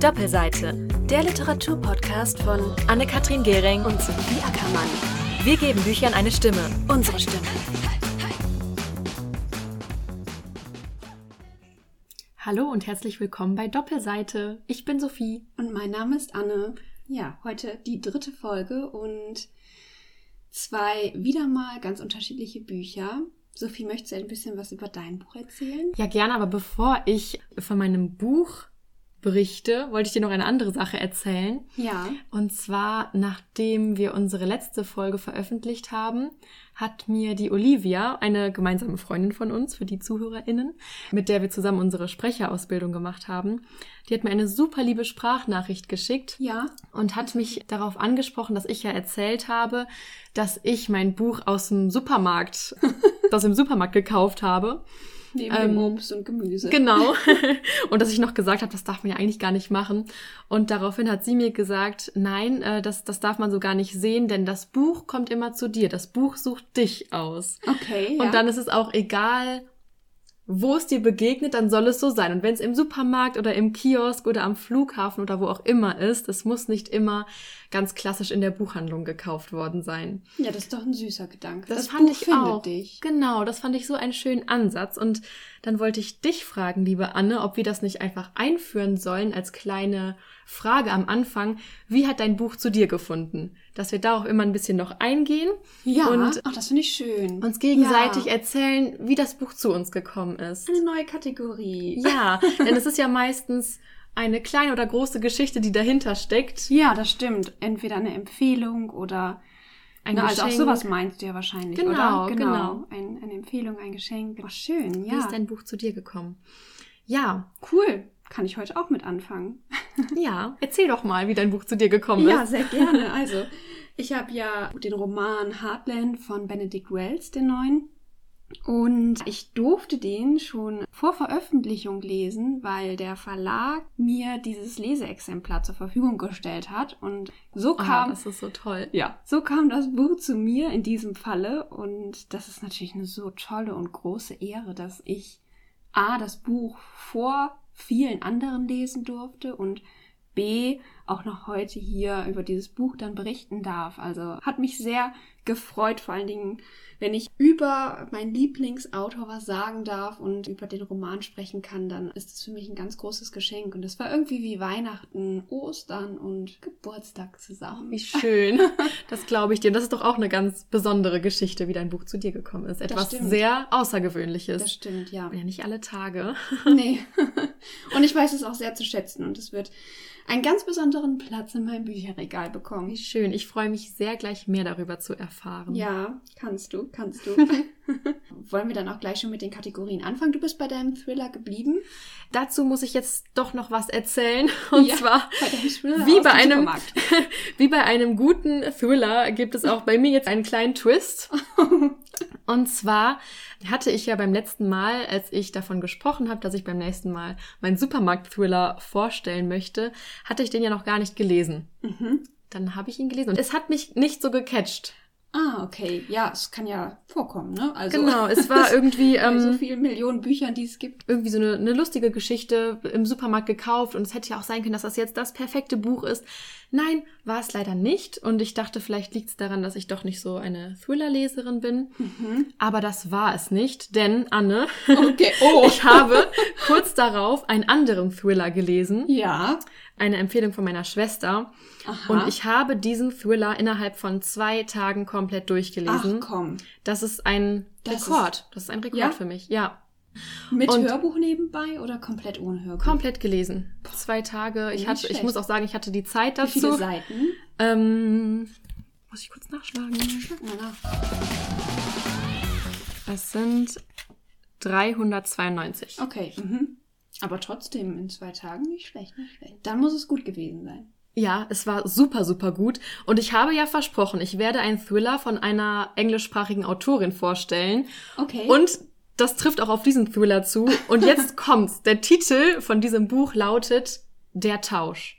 Doppelseite, der Literaturpodcast von Anne-Kathrin Gehring und Sophie Ackermann. Wir geben Büchern eine Stimme, unsere Stimme. Hallo und herzlich willkommen bei Doppelseite. Ich bin Sophie. Und mein Name ist Anne. Ja, heute die dritte Folge und zwei wieder mal ganz unterschiedliche Bücher. Sophie, möchtest du ein bisschen was über dein Buch erzählen? Ja, gerne, aber bevor ich von meinem Buch berichte, wollte ich dir noch eine andere Sache erzählen. Ja. Und zwar, nachdem wir unsere letzte Folge veröffentlicht haben, hat mir die Olivia, eine gemeinsame Freundin von uns, für die ZuhörerInnen, mit der wir zusammen unsere Sprecherausbildung gemacht haben, die hat mir eine super liebe Sprachnachricht geschickt. Ja. Und hat mich darauf angesprochen, dass ich ja erzählt habe, dass ich mein Buch aus dem Supermarkt, das im Supermarkt gekauft habe. Neben ähm, dem Obst und Gemüse. Genau. und dass ich noch gesagt habe, das darf man ja eigentlich gar nicht machen. Und daraufhin hat sie mir gesagt, nein, äh, das, das darf man so gar nicht sehen, denn das Buch kommt immer zu dir. Das Buch sucht dich aus. Okay. Und ja. dann ist es auch egal, wo es dir begegnet, dann soll es so sein. Und wenn es im Supermarkt oder im Kiosk oder am Flughafen oder wo auch immer ist, es muss nicht immer ganz klassisch in der Buchhandlung gekauft worden sein. Ja, das ist doch ein süßer Gedanke. Das, das fand Buch ich auch. Dich. Genau, das fand ich so einen schönen Ansatz. Und dann wollte ich dich fragen, liebe Anne, ob wir das nicht einfach einführen sollen als kleine Frage am Anfang. Wie hat dein Buch zu dir gefunden? Dass wir da auch immer ein bisschen noch eingehen. Ja, und Ach, das finde ich schön. Uns gegenseitig ja. erzählen, wie das Buch zu uns gekommen ist. Eine neue Kategorie. Ja, denn es ist ja meistens eine kleine oder große Geschichte, die dahinter steckt. Ja, das stimmt. Entweder eine Empfehlung oder ein Na, Geschenk. Also auch sowas meinst du ja wahrscheinlich, genau, oder? Genau, genau. Ein, eine Empfehlung, ein Geschenk. Ach, schön, ja. Wie ist dein Buch zu dir gekommen? Ja. Cool. Kann ich heute auch mit anfangen. ja, erzähl doch mal, wie dein Buch zu dir gekommen ist. Ja, sehr gerne. Also, ich habe ja den Roman Heartland von Benedict Wells, den neuen, und ich durfte den schon vor Veröffentlichung lesen, weil der Verlag mir dieses Leseexemplar zur Verfügung gestellt hat. Und so kam. Oh, das ist so toll. Ja, so kam das Buch zu mir in diesem Falle. Und das ist natürlich eine so tolle und große Ehre, dass ich A, das Buch vor vielen anderen lesen durfte und B, auch noch heute hier über dieses Buch dann berichten darf. Also hat mich sehr gefreut, vor allen Dingen wenn ich über meinen Lieblingsautor was sagen darf und über den Roman sprechen kann, dann ist es für mich ein ganz großes Geschenk. Und es war irgendwie wie Weihnachten, Ostern und Geburtstag zusammen. Wie schön. Das glaube ich dir. Und das ist doch auch eine ganz besondere Geschichte, wie dein Buch zu dir gekommen ist. Etwas sehr Außergewöhnliches. Das stimmt, ja. Ja, nicht alle Tage. Nee. Und ich weiß es auch sehr zu schätzen. Und es wird einen ganz besonderen Platz in meinem Bücherregal bekommen. Wie schön. Ich freue mich sehr, gleich mehr darüber zu erfahren. Ja, kannst du, kannst du. Wollen wir dann auch gleich schon mit den Kategorien anfangen? Du bist bei deinem Thriller geblieben. Dazu muss ich jetzt doch noch was erzählen. Und ja, zwar, bei wie, bei einem, wie bei einem guten Thriller gibt es auch bei mir jetzt einen kleinen Twist. Und zwar hatte ich ja beim letzten Mal, als ich davon gesprochen habe, dass ich beim nächsten Mal meinen Supermarkt-Thriller vorstellen möchte, hatte ich den ja noch gar nicht gelesen. Mhm. Dann habe ich ihn gelesen und es hat mich nicht so gecatcht. Ah, okay. Ja, es kann ja vorkommen, ne? Also, genau, es war irgendwie. Ähm, so vielen Millionen Büchern, die es gibt. Irgendwie so eine, eine lustige Geschichte im Supermarkt gekauft und es hätte ja auch sein können, dass das jetzt das perfekte Buch ist. Nein, war es leider nicht. Und ich dachte, vielleicht liegt es daran, dass ich doch nicht so eine Thriller-Leserin bin. Mhm. Aber das war es nicht, denn Anne, okay. oh. ich habe kurz darauf einen anderen Thriller gelesen. Ja. Eine Empfehlung von meiner Schwester. Aha. Und ich habe diesen Thriller innerhalb von zwei Tagen komplett durchgelesen. Ach komm. Das ist ein das Rekord. Ist, das ist ein Rekord ja? für mich, ja. Mit und Hörbuch nebenbei oder komplett ohne Hörbuch? Komplett gelesen. Zwei Tage. Ich, hatte, ich muss auch sagen, ich hatte die Zeit dazu. Wie viele Seiten? Ähm, muss ich kurz nachschlagen? Schlag mal nach. Es sind 392. Okay. Mhm. Aber trotzdem in zwei Tagen nicht schlecht, nicht schlecht. Dann muss es gut gewesen sein. Ja, es war super, super gut. Und ich habe ja versprochen, ich werde einen Thriller von einer englischsprachigen Autorin vorstellen. Okay. Und das trifft auch auf diesen Thriller zu. Und jetzt kommt's. Der Titel von diesem Buch lautet Der Tausch.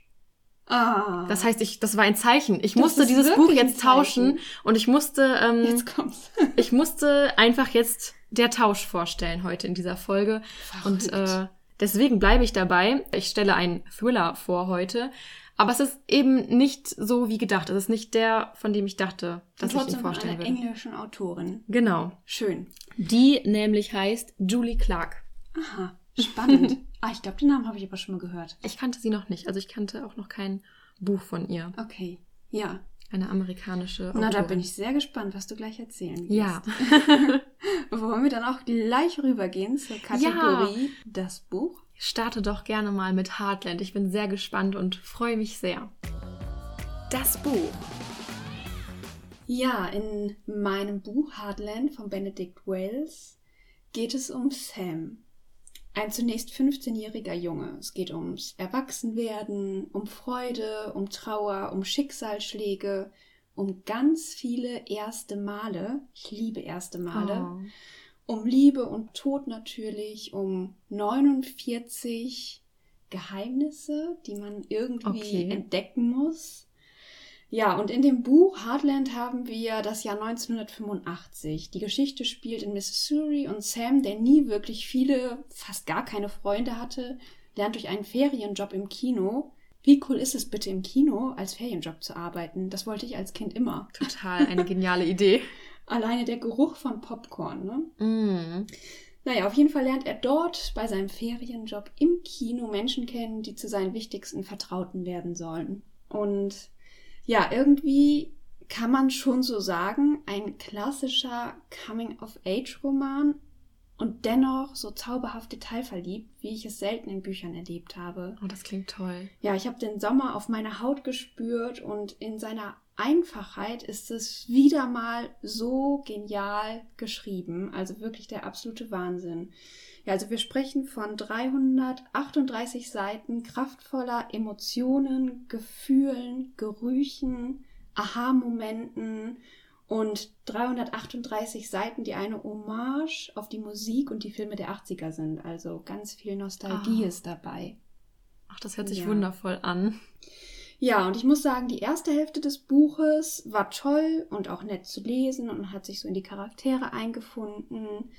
Ah. Das heißt, ich, das war ein Zeichen. Ich das musste dieses Buch jetzt tauschen und ich musste, ähm, jetzt kommt's. ich musste einfach jetzt der Tausch vorstellen heute in dieser Folge. Verrückt. Und äh, Deswegen bleibe ich dabei. Ich stelle einen Thriller vor heute. Aber es ist eben nicht so wie gedacht. Es ist nicht der, von dem ich dachte, dass ich ihn vorstellen würde. einer englischen Autorin. Genau. Schön. Die nämlich heißt Julie Clark. Aha, spannend. ah, ich glaube, den Namen habe ich aber schon mal gehört. Ich kannte sie noch nicht. Also ich kannte auch noch kein Buch von ihr. Okay, ja. Eine amerikanische Autorin. Na, da bin ich sehr gespannt, was du gleich erzählen wirst. Ja. Wollen wir dann auch gleich rübergehen zur Kategorie ja. das Buch? Starte doch gerne mal mit Heartland. Ich bin sehr gespannt und freue mich sehr. Das Buch. Ja, in meinem Buch Heartland von Benedict Wells geht es um Sam. Ein zunächst 15-jähriger Junge. Es geht ums Erwachsenwerden, um Freude, um Trauer, um Schicksalsschläge, um ganz viele erste Male. Ich liebe erste Male. Oh. Um Liebe und Tod natürlich, um 49 Geheimnisse, die man irgendwie okay. entdecken muss. Ja, und in dem Buch Heartland haben wir das Jahr 1985. Die Geschichte spielt in Missouri und Sam, der nie wirklich viele, fast gar keine Freunde hatte, lernt durch einen Ferienjob im Kino. Wie cool ist es bitte im Kino als Ferienjob zu arbeiten? Das wollte ich als Kind immer. Total, eine geniale Idee. Alleine der Geruch von Popcorn, ne? Mm. Naja, auf jeden Fall lernt er dort bei seinem Ferienjob im Kino Menschen kennen, die zu seinen wichtigsten Vertrauten werden sollen. Und ja, irgendwie kann man schon so sagen, ein klassischer Coming-of-Age-Roman und dennoch so zauberhaft detailverliebt, wie ich es selten in Büchern erlebt habe. Oh, das klingt toll. Ja, ich habe den Sommer auf meiner Haut gespürt und in seiner Einfachheit ist es wieder mal so genial geschrieben. Also wirklich der absolute Wahnsinn. Ja, also wir sprechen von 338 Seiten kraftvoller Emotionen, Gefühlen, Gerüchen, Aha-Momenten und 338 Seiten, die eine Hommage auf die Musik und die Filme der 80er sind. Also ganz viel Nostalgie oh. ist dabei. Ach, das hört sich ja. wundervoll an. Ja, und ich muss sagen, die erste Hälfte des Buches war toll und auch nett zu lesen und hat sich so in die Charaktere eingefunden.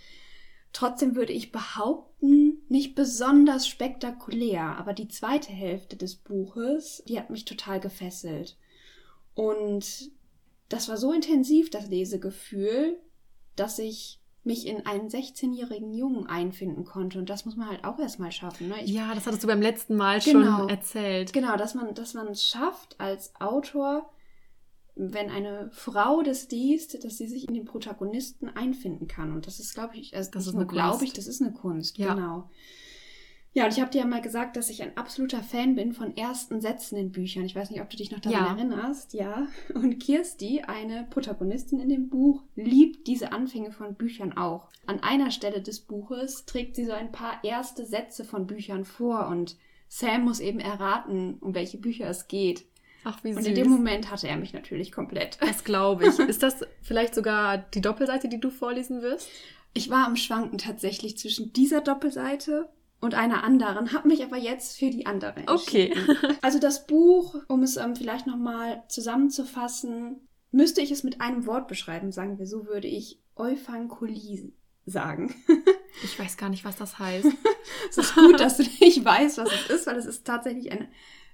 Trotzdem würde ich behaupten, nicht besonders spektakulär, aber die zweite Hälfte des Buches, die hat mich total gefesselt. Und das war so intensiv, das Lesegefühl, dass ich mich in einen 16-jährigen Jungen einfinden konnte. Und das muss man halt auch erstmal schaffen. Ne? Ich, ja, das hattest du beim letzten Mal genau, schon erzählt. Genau, dass man, dass man es schafft, als Autor wenn eine Frau das liest, dass sie sich in den Protagonisten einfinden kann. Und das ist, glaube ich, also das ist glaube ich, das ist eine Kunst. Ja. Genau. Ja, und ich habe dir ja mal gesagt, dass ich ein absoluter Fan bin von ersten Sätzen in Büchern. Ich weiß nicht, ob du dich noch daran ja. erinnerst. Ja. Und Kirsti, eine Protagonistin in dem Buch, liebt diese Anfänge von Büchern auch. An einer Stelle des Buches trägt sie so ein paar erste Sätze von Büchern vor und Sam muss eben erraten, um welche Bücher es geht. Ach, wie süß. Und in dem Moment hatte er mich natürlich komplett. Das glaube ich. Ist das vielleicht sogar die Doppelseite, die du vorlesen wirst? Ich war am Schwanken tatsächlich zwischen dieser Doppelseite und einer anderen, habe mich aber jetzt für die andere Okay. also das Buch, um es ähm, vielleicht nochmal zusammenzufassen, müsste ich es mit einem Wort beschreiben, sagen wir so, würde ich Euphankolie sagen. ich weiß gar nicht, was das heißt. es ist gut, dass du nicht weißt, was es ist, weil es ist tatsächlich eine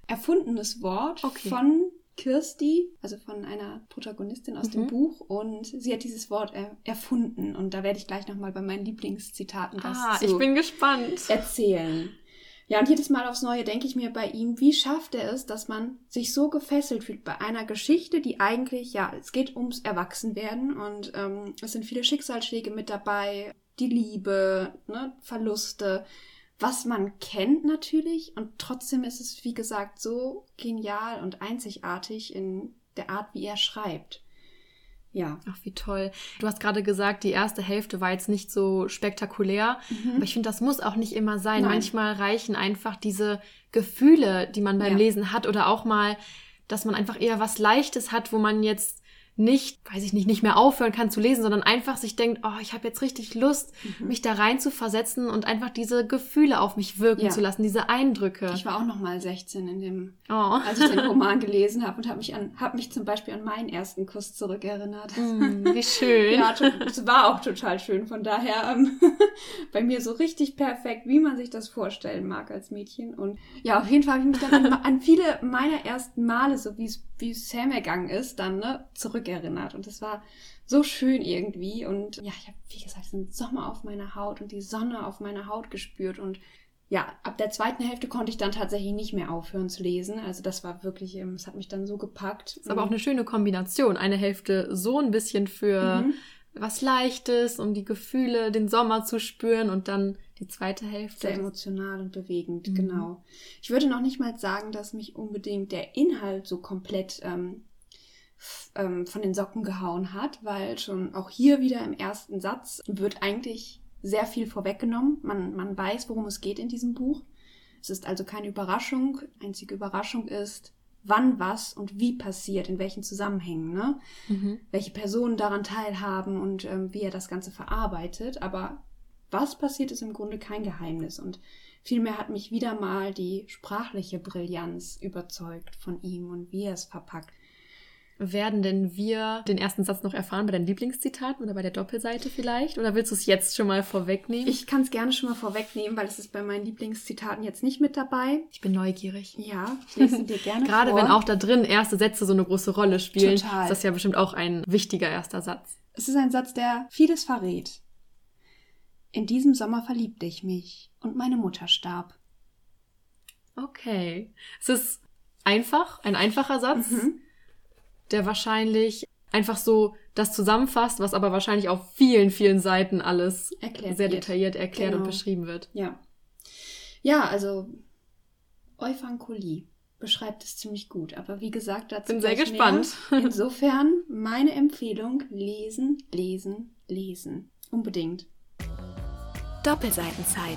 erfundenes Wort okay. von Kirsti, also von einer Protagonistin aus mhm. dem Buch. Und sie hat dieses Wort er erfunden. Und da werde ich gleich nochmal bei meinen Lieblingszitaten was ah, ich bin gespannt. erzählen. Ja, und jedes Mal aufs Neue denke ich mir bei ihm, wie schafft er es, dass man sich so gefesselt fühlt bei einer Geschichte, die eigentlich, ja, es geht ums Erwachsenwerden und ähm, es sind viele Schicksalsschläge mit dabei, die Liebe, ne, Verluste was man kennt natürlich und trotzdem ist es, wie gesagt, so genial und einzigartig in der Art, wie er schreibt. Ja. Ach, wie toll. Du hast gerade gesagt, die erste Hälfte war jetzt nicht so spektakulär, mhm. aber ich finde, das muss auch nicht immer sein. Nein. Manchmal reichen einfach diese Gefühle, die man beim ja. Lesen hat oder auch mal, dass man einfach eher was Leichtes hat, wo man jetzt nicht, weiß ich nicht, nicht mehr aufhören kann zu lesen, sondern einfach sich denkt, oh, ich habe jetzt richtig Lust, mhm. mich da rein zu versetzen und einfach diese Gefühle auf mich wirken ja. zu lassen, diese Eindrücke. Ich war auch noch mal 16 in dem, oh. als ich den Roman gelesen habe und habe mich an, habe mich zum Beispiel an meinen ersten Kuss zurückerinnert. Mm, wie schön. ja, es war auch total schön. Von daher ähm, bei mir so richtig perfekt, wie man sich das vorstellen mag als Mädchen. Und ja, auf jeden Fall habe ich mich dann an, an viele meiner ersten Male, so wie es wie Sam ergangen ist, dann ne, zurückerinnert. Und das war so schön irgendwie. Und ja, ich habe, wie gesagt, den Sommer auf meiner Haut und die Sonne auf meiner Haut gespürt. Und ja, ab der zweiten Hälfte konnte ich dann tatsächlich nicht mehr aufhören zu lesen. Also das war wirklich, ähm, es hat mich dann so gepackt. Ist aber auch eine schöne Kombination. Eine Hälfte so ein bisschen für mhm. was Leichtes, um die Gefühle, den Sommer zu spüren und dann die zweite Hälfte. Sehr emotional und bewegend, mhm. genau. Ich würde noch nicht mal sagen, dass mich unbedingt der Inhalt so komplett ähm, ähm, von den Socken gehauen hat, weil schon auch hier wieder im ersten Satz wird eigentlich sehr viel vorweggenommen. Man, man weiß, worum es geht in diesem Buch. Es ist also keine Überraschung. Einzige Überraschung ist, wann was und wie passiert, in welchen Zusammenhängen, ne? Mhm. welche Personen daran teilhaben und ähm, wie er das Ganze verarbeitet. Aber was passiert, ist im Grunde kein Geheimnis. Und vielmehr hat mich wieder mal die sprachliche Brillanz überzeugt von ihm und wie er es verpackt. Werden denn wir den ersten Satz noch erfahren bei deinen Lieblingszitaten oder bei der Doppelseite vielleicht? Oder willst du es jetzt schon mal vorwegnehmen? Ich kann es gerne schon mal vorwegnehmen, weil es ist bei meinen Lieblingszitaten jetzt nicht mit dabei. Ich bin neugierig. Ja, ich lese dir gerne Gerade vor. wenn auch da drin erste Sätze so eine große Rolle spielen, Total. ist das ja bestimmt auch ein wichtiger erster Satz. Es ist ein Satz, der vieles verrät. In diesem Sommer verliebte ich mich und meine Mutter starb. Okay. Es ist einfach, ein einfacher Satz. Mhm der wahrscheinlich einfach so das zusammenfasst, was aber wahrscheinlich auf vielen, vielen Seiten alles erklärt sehr wird. detailliert erklärt genau. und beschrieben wird. Ja. Ja, also Euphankolie beschreibt es ziemlich gut. Aber wie gesagt, dazu bin sehr gespannt. Mehr. Insofern meine Empfehlung: lesen, lesen, lesen. Unbedingt. Doppelseitenzeit.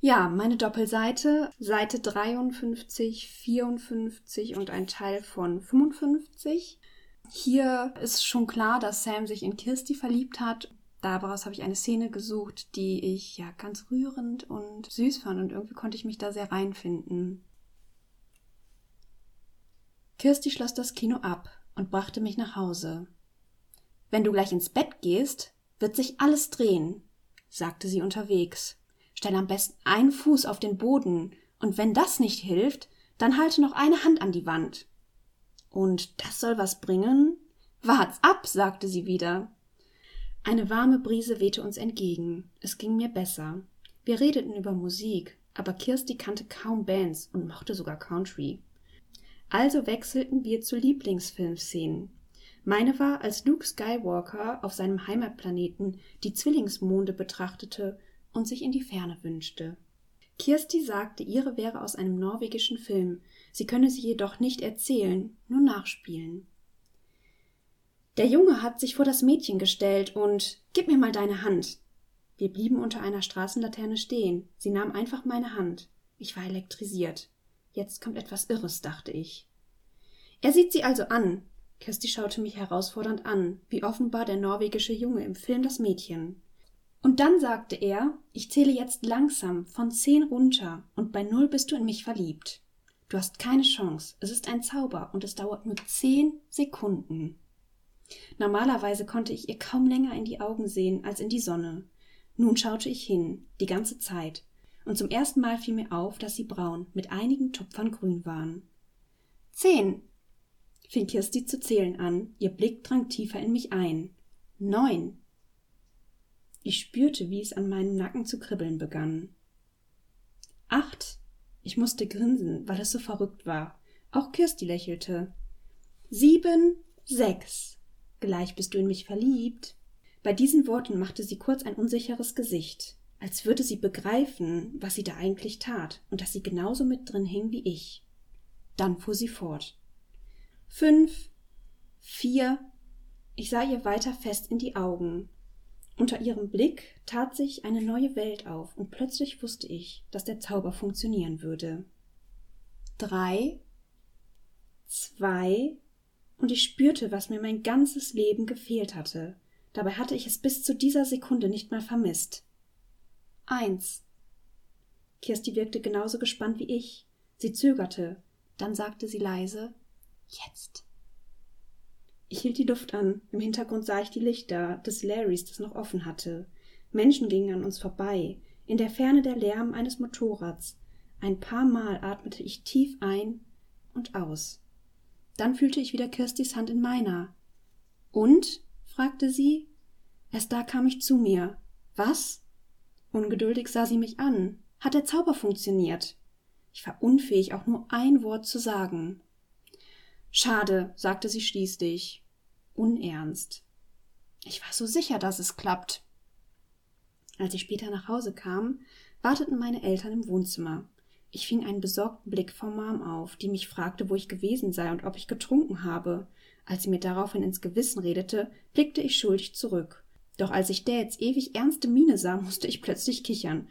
Ja, meine Doppelseite, Seite 53, 54 und ein Teil von 55. Hier ist schon klar, dass Sam sich in Kirsty verliebt hat. Daraus habe ich eine Szene gesucht, die ich ja ganz rührend und süß fand und irgendwie konnte ich mich da sehr reinfinden. Kirsty schloss das Kino ab und brachte mich nach Hause. Wenn du gleich ins Bett gehst, wird sich alles drehen, sagte sie unterwegs. Stell am besten einen Fuß auf den Boden, und wenn das nicht hilft, dann halte noch eine Hand an die Wand. Und das soll was bringen? Wart's ab, sagte sie wieder. Eine warme Brise wehte uns entgegen. Es ging mir besser. Wir redeten über Musik, aber Kirsti kannte kaum Bands und mochte sogar Country. Also wechselten wir zu Lieblingsfilmszenen. Meine war, als Luke Skywalker auf seinem Heimatplaneten die Zwillingsmonde betrachtete und sich in die Ferne wünschte. Kirsti sagte, ihre wäre aus einem norwegischen Film, sie könne sie jedoch nicht erzählen, nur nachspielen. Der Junge hat sich vor das Mädchen gestellt und Gib mir mal deine Hand. Wir blieben unter einer Straßenlaterne stehen. Sie nahm einfach meine Hand. Ich war elektrisiert. Jetzt kommt etwas Irres, dachte ich. Er sieht sie also an. Kirsti schaute mich herausfordernd an, wie offenbar der norwegische Junge im Film das Mädchen. Und dann sagte er, ich zähle jetzt langsam von zehn runter und bei null bist du in mich verliebt. Du hast keine Chance. Es ist ein Zauber und es dauert nur zehn Sekunden. Normalerweise konnte ich ihr kaum länger in die Augen sehen als in die Sonne. Nun schaute ich hin, die ganze Zeit, und zum ersten Mal fiel mir auf, dass sie braun mit einigen Tupfern grün waren. Zehn, fing Kirsti zu zählen an, ihr Blick drang tiefer in mich ein. Neun, ich spürte, wie es an meinem Nacken zu kribbeln begann. Acht. Ich musste grinsen, weil es so verrückt war. Auch Kirsti lächelte. Sieben, sechs. Gleich bist du in mich verliebt. Bei diesen Worten machte sie kurz ein unsicheres Gesicht, als würde sie begreifen, was sie da eigentlich tat und dass sie genauso mit drin hing wie ich. Dann fuhr sie fort. Fünf, vier. Ich sah ihr weiter fest in die Augen, unter ihrem Blick tat sich eine neue Welt auf, und plötzlich wusste ich, dass der Zauber funktionieren würde. Drei, zwei, und ich spürte, was mir mein ganzes Leben gefehlt hatte. Dabei hatte ich es bis zu dieser Sekunde nicht mal vermisst. Eins. Kirsti wirkte genauso gespannt wie ich. Sie zögerte, dann sagte sie leise Jetzt. Ich hielt die Luft an. Im Hintergrund sah ich die Lichter des Larrys, das noch offen hatte. Menschen gingen an uns vorbei. In der Ferne der Lärm eines Motorrads. Ein paar Mal atmete ich tief ein und aus. Dann fühlte ich wieder Kirstis Hand in meiner. Und? fragte sie. Erst da kam ich zu mir. Was? Ungeduldig sah sie mich an. Hat der Zauber funktioniert? Ich war unfähig, auch nur ein Wort zu sagen. Schade, sagte sie schließlich. Unernst. Ich war so sicher, dass es klappt. Als ich später nach Hause kam, warteten meine Eltern im Wohnzimmer. Ich fing einen besorgten Blick von Mom auf, die mich fragte, wo ich gewesen sei und ob ich getrunken habe. Als sie mir daraufhin ins Gewissen redete, blickte ich schuldig zurück. Doch als ich Dads ewig ernste Miene sah, musste ich plötzlich kichern.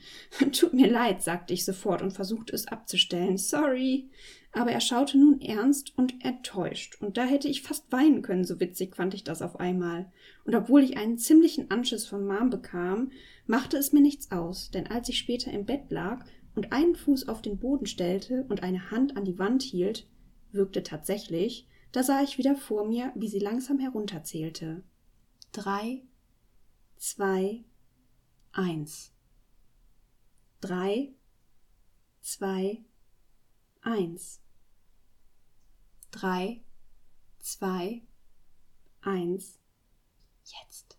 Tut mir leid, sagte ich sofort und versuchte es abzustellen. Sorry. Aber er schaute nun ernst und enttäuscht, und da hätte ich fast weinen können, so witzig fand ich das auf einmal. Und obwohl ich einen ziemlichen Anschiss von Mom bekam, machte es mir nichts aus, denn als ich später im Bett lag und einen Fuß auf den Boden stellte und eine Hand an die Wand hielt, wirkte tatsächlich, da sah ich wieder vor mir, wie sie langsam herunterzählte. Drei, zwei, eins. Drei, zwei, eins. Drei, zwei, eins. Jetzt.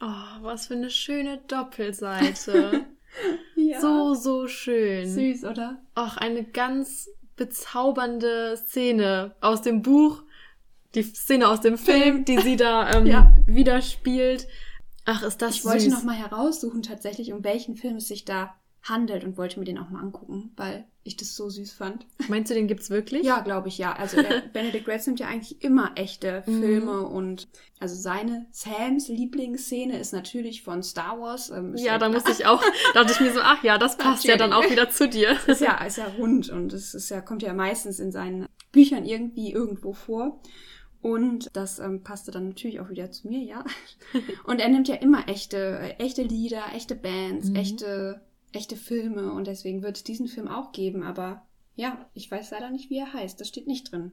Oh, was für eine schöne Doppelseite. ja. So, so schön. Süß, oder? Ach, eine ganz bezaubernde Szene aus dem Buch die Szene aus dem Film, die sie da ähm, ja. widerspielt. Ach, ist das Ich süß. wollte noch mal heraussuchen tatsächlich, um welchen Film es sich da handelt und wollte mir den auch mal angucken, weil ich das so süß fand. Meinst du, den gibt's wirklich? Ja, glaube ich, ja. Also Benedict Red nimmt ja eigentlich immer echte mhm. Filme mhm. und also seine Sams Lieblingsszene ist natürlich von Star Wars. Ähm, ja, da musste ich auch, dachte ich mir so, ach ja, das passt ja dann auch wieder zu dir. ist ja, ist ja rund und es ist ja, kommt ja meistens in seinen Büchern irgendwie irgendwo vor. Und das ähm, passte dann natürlich auch wieder zu mir, ja. Und er nimmt ja immer echte, äh, echte Lieder, echte Bands, mhm. echte, echte Filme. Und deswegen wird es diesen Film auch geben. Aber ja, ich weiß leider nicht, wie er heißt. Das steht nicht drin.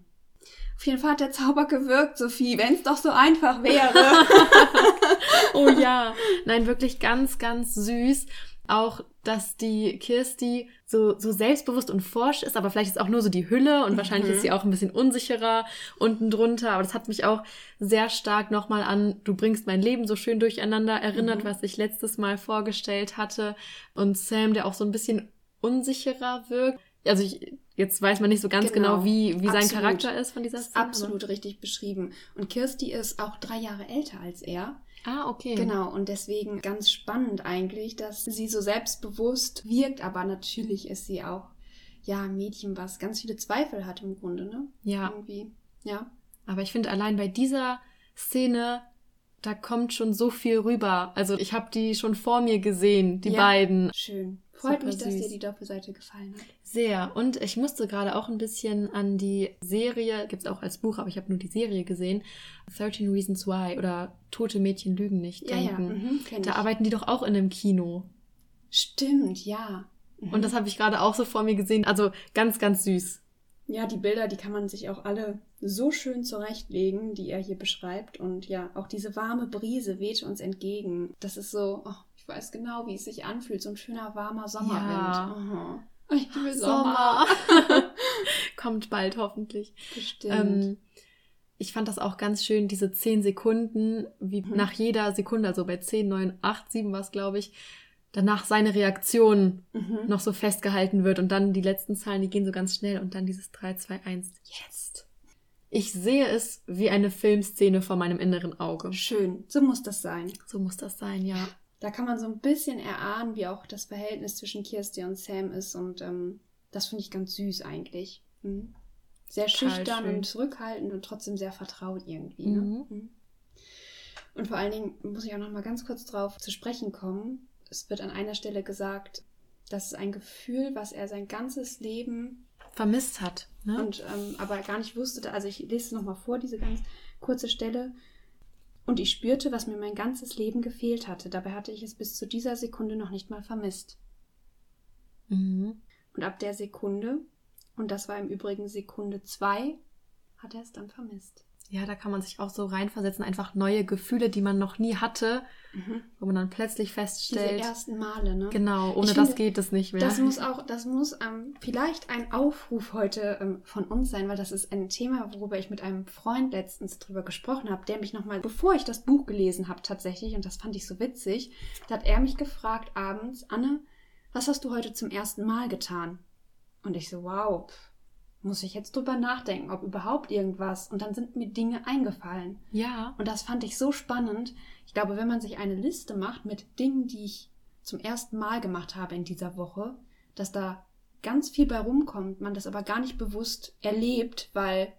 Auf jeden Fall hat der Zauber gewirkt, Sophie, wenn es doch so einfach wäre. oh ja, nein, wirklich ganz, ganz süß auch, dass die Kirsti so, so selbstbewusst und forsch ist, aber vielleicht ist auch nur so die Hülle und mhm. wahrscheinlich ist sie auch ein bisschen unsicherer unten drunter. Aber das hat mich auch sehr stark nochmal an Du bringst mein Leben so schön durcheinander erinnert, mhm. was ich letztes Mal vorgestellt hatte. Und Sam, der auch so ein bisschen unsicherer wirkt. Also ich, jetzt weiß man nicht so ganz genau, genau wie, wie sein Charakter ist von dieser Szene. Absolut richtig beschrieben. Und Kirsti ist auch drei Jahre älter als er. Ah, okay. Genau, und deswegen ganz spannend eigentlich, dass sie so selbstbewusst wirkt, aber natürlich ist sie auch, ja, ein Mädchen, was ganz viele Zweifel hat im Grunde, ne? Ja. Irgendwie, ja. Aber ich finde allein bei dieser Szene, da kommt schon so viel rüber. Also ich habe die schon vor mir gesehen, die ja, beiden. Schön. Freut mich, dass dir die Doppelseite gefallen hat. Sehr. Und ich musste gerade auch ein bisschen an die Serie, gibt es auch als Buch, aber ich habe nur die Serie gesehen, 13 Reasons Why oder Tote Mädchen lügen nicht denken. Ja, ja. Mhm, da ich. arbeiten die doch auch in einem Kino. Stimmt, ja. Mhm. Und das habe ich gerade auch so vor mir gesehen. Also ganz, ganz süß. Ja, die Bilder, die kann man sich auch alle so schön zurechtlegen, die er hier beschreibt. Und ja, auch diese warme Brise weht uns entgegen. Das ist so, oh, weiß genau, wie es sich anfühlt. So ein schöner, warmer Sommerwind. Ja. Oh, ich will Sommer. Sommer. Kommt bald hoffentlich. Bestimmt. Ähm, ich fand das auch ganz schön, diese zehn Sekunden, wie mhm. nach jeder Sekunde, also bei zehn, neun, acht, sieben war es, glaube ich, danach seine Reaktion mhm. noch so festgehalten wird und dann die letzten Zahlen, die gehen so ganz schnell und dann dieses 3, 2, 1, jetzt. Ich sehe es wie eine Filmszene vor meinem inneren Auge. Schön, so muss das sein. So muss das sein, ja. Da kann man so ein bisschen erahnen, wie auch das Verhältnis zwischen Kirsty und Sam ist und ähm, das finde ich ganz süß eigentlich. Mhm. Sehr Total schüchtern schön. und zurückhaltend und trotzdem sehr vertraut irgendwie. Ne? Mhm. Mhm. Und vor allen Dingen muss ich auch noch mal ganz kurz drauf zu sprechen kommen. Es wird an einer Stelle gesagt, das ist ein Gefühl, was er sein ganzes Leben vermisst hat. Ne? Und ähm, aber gar nicht wusste, also ich lese es nochmal vor, diese ganz kurze Stelle. Und ich spürte, was mir mein ganzes Leben gefehlt hatte. Dabei hatte ich es bis zu dieser Sekunde noch nicht mal vermisst. Mhm. Und ab der Sekunde, und das war im Übrigen Sekunde zwei, hat er es dann vermisst ja, da kann man sich auch so reinversetzen, einfach neue Gefühle, die man noch nie hatte, mhm. wo man dann plötzlich feststellt. Diese ersten Male, ne? Genau, ohne das geht es nicht mehr. Das muss auch, das muss ähm, vielleicht ein Aufruf heute ähm, von uns sein, weil das ist ein Thema, worüber ich mit einem Freund letztens drüber gesprochen habe, der mich nochmal, bevor ich das Buch gelesen habe tatsächlich, und das fand ich so witzig, da hat er mich gefragt abends, Anne, was hast du heute zum ersten Mal getan? Und ich so, wow, pff, muss ich jetzt drüber nachdenken, ob überhaupt irgendwas. Und dann sind mir Dinge eingefallen. Ja. Und das fand ich so spannend. Ich glaube, wenn man sich eine Liste macht mit Dingen, die ich zum ersten Mal gemacht habe in dieser Woche, dass da ganz viel bei rumkommt, man das aber gar nicht bewusst erlebt, weil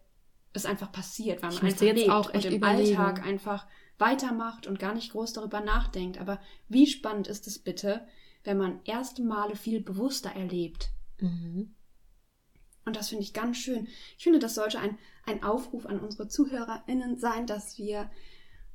es einfach passiert, weil man einfach jetzt lebt auch echt und im überlegen. Alltag einfach weitermacht und gar nicht groß darüber nachdenkt. Aber wie spannend ist es bitte, wenn man erste Male viel bewusster erlebt? Mhm. Und das finde ich ganz schön. Ich finde, das sollte ein, ein Aufruf an unsere ZuhörerInnen sein, dass wir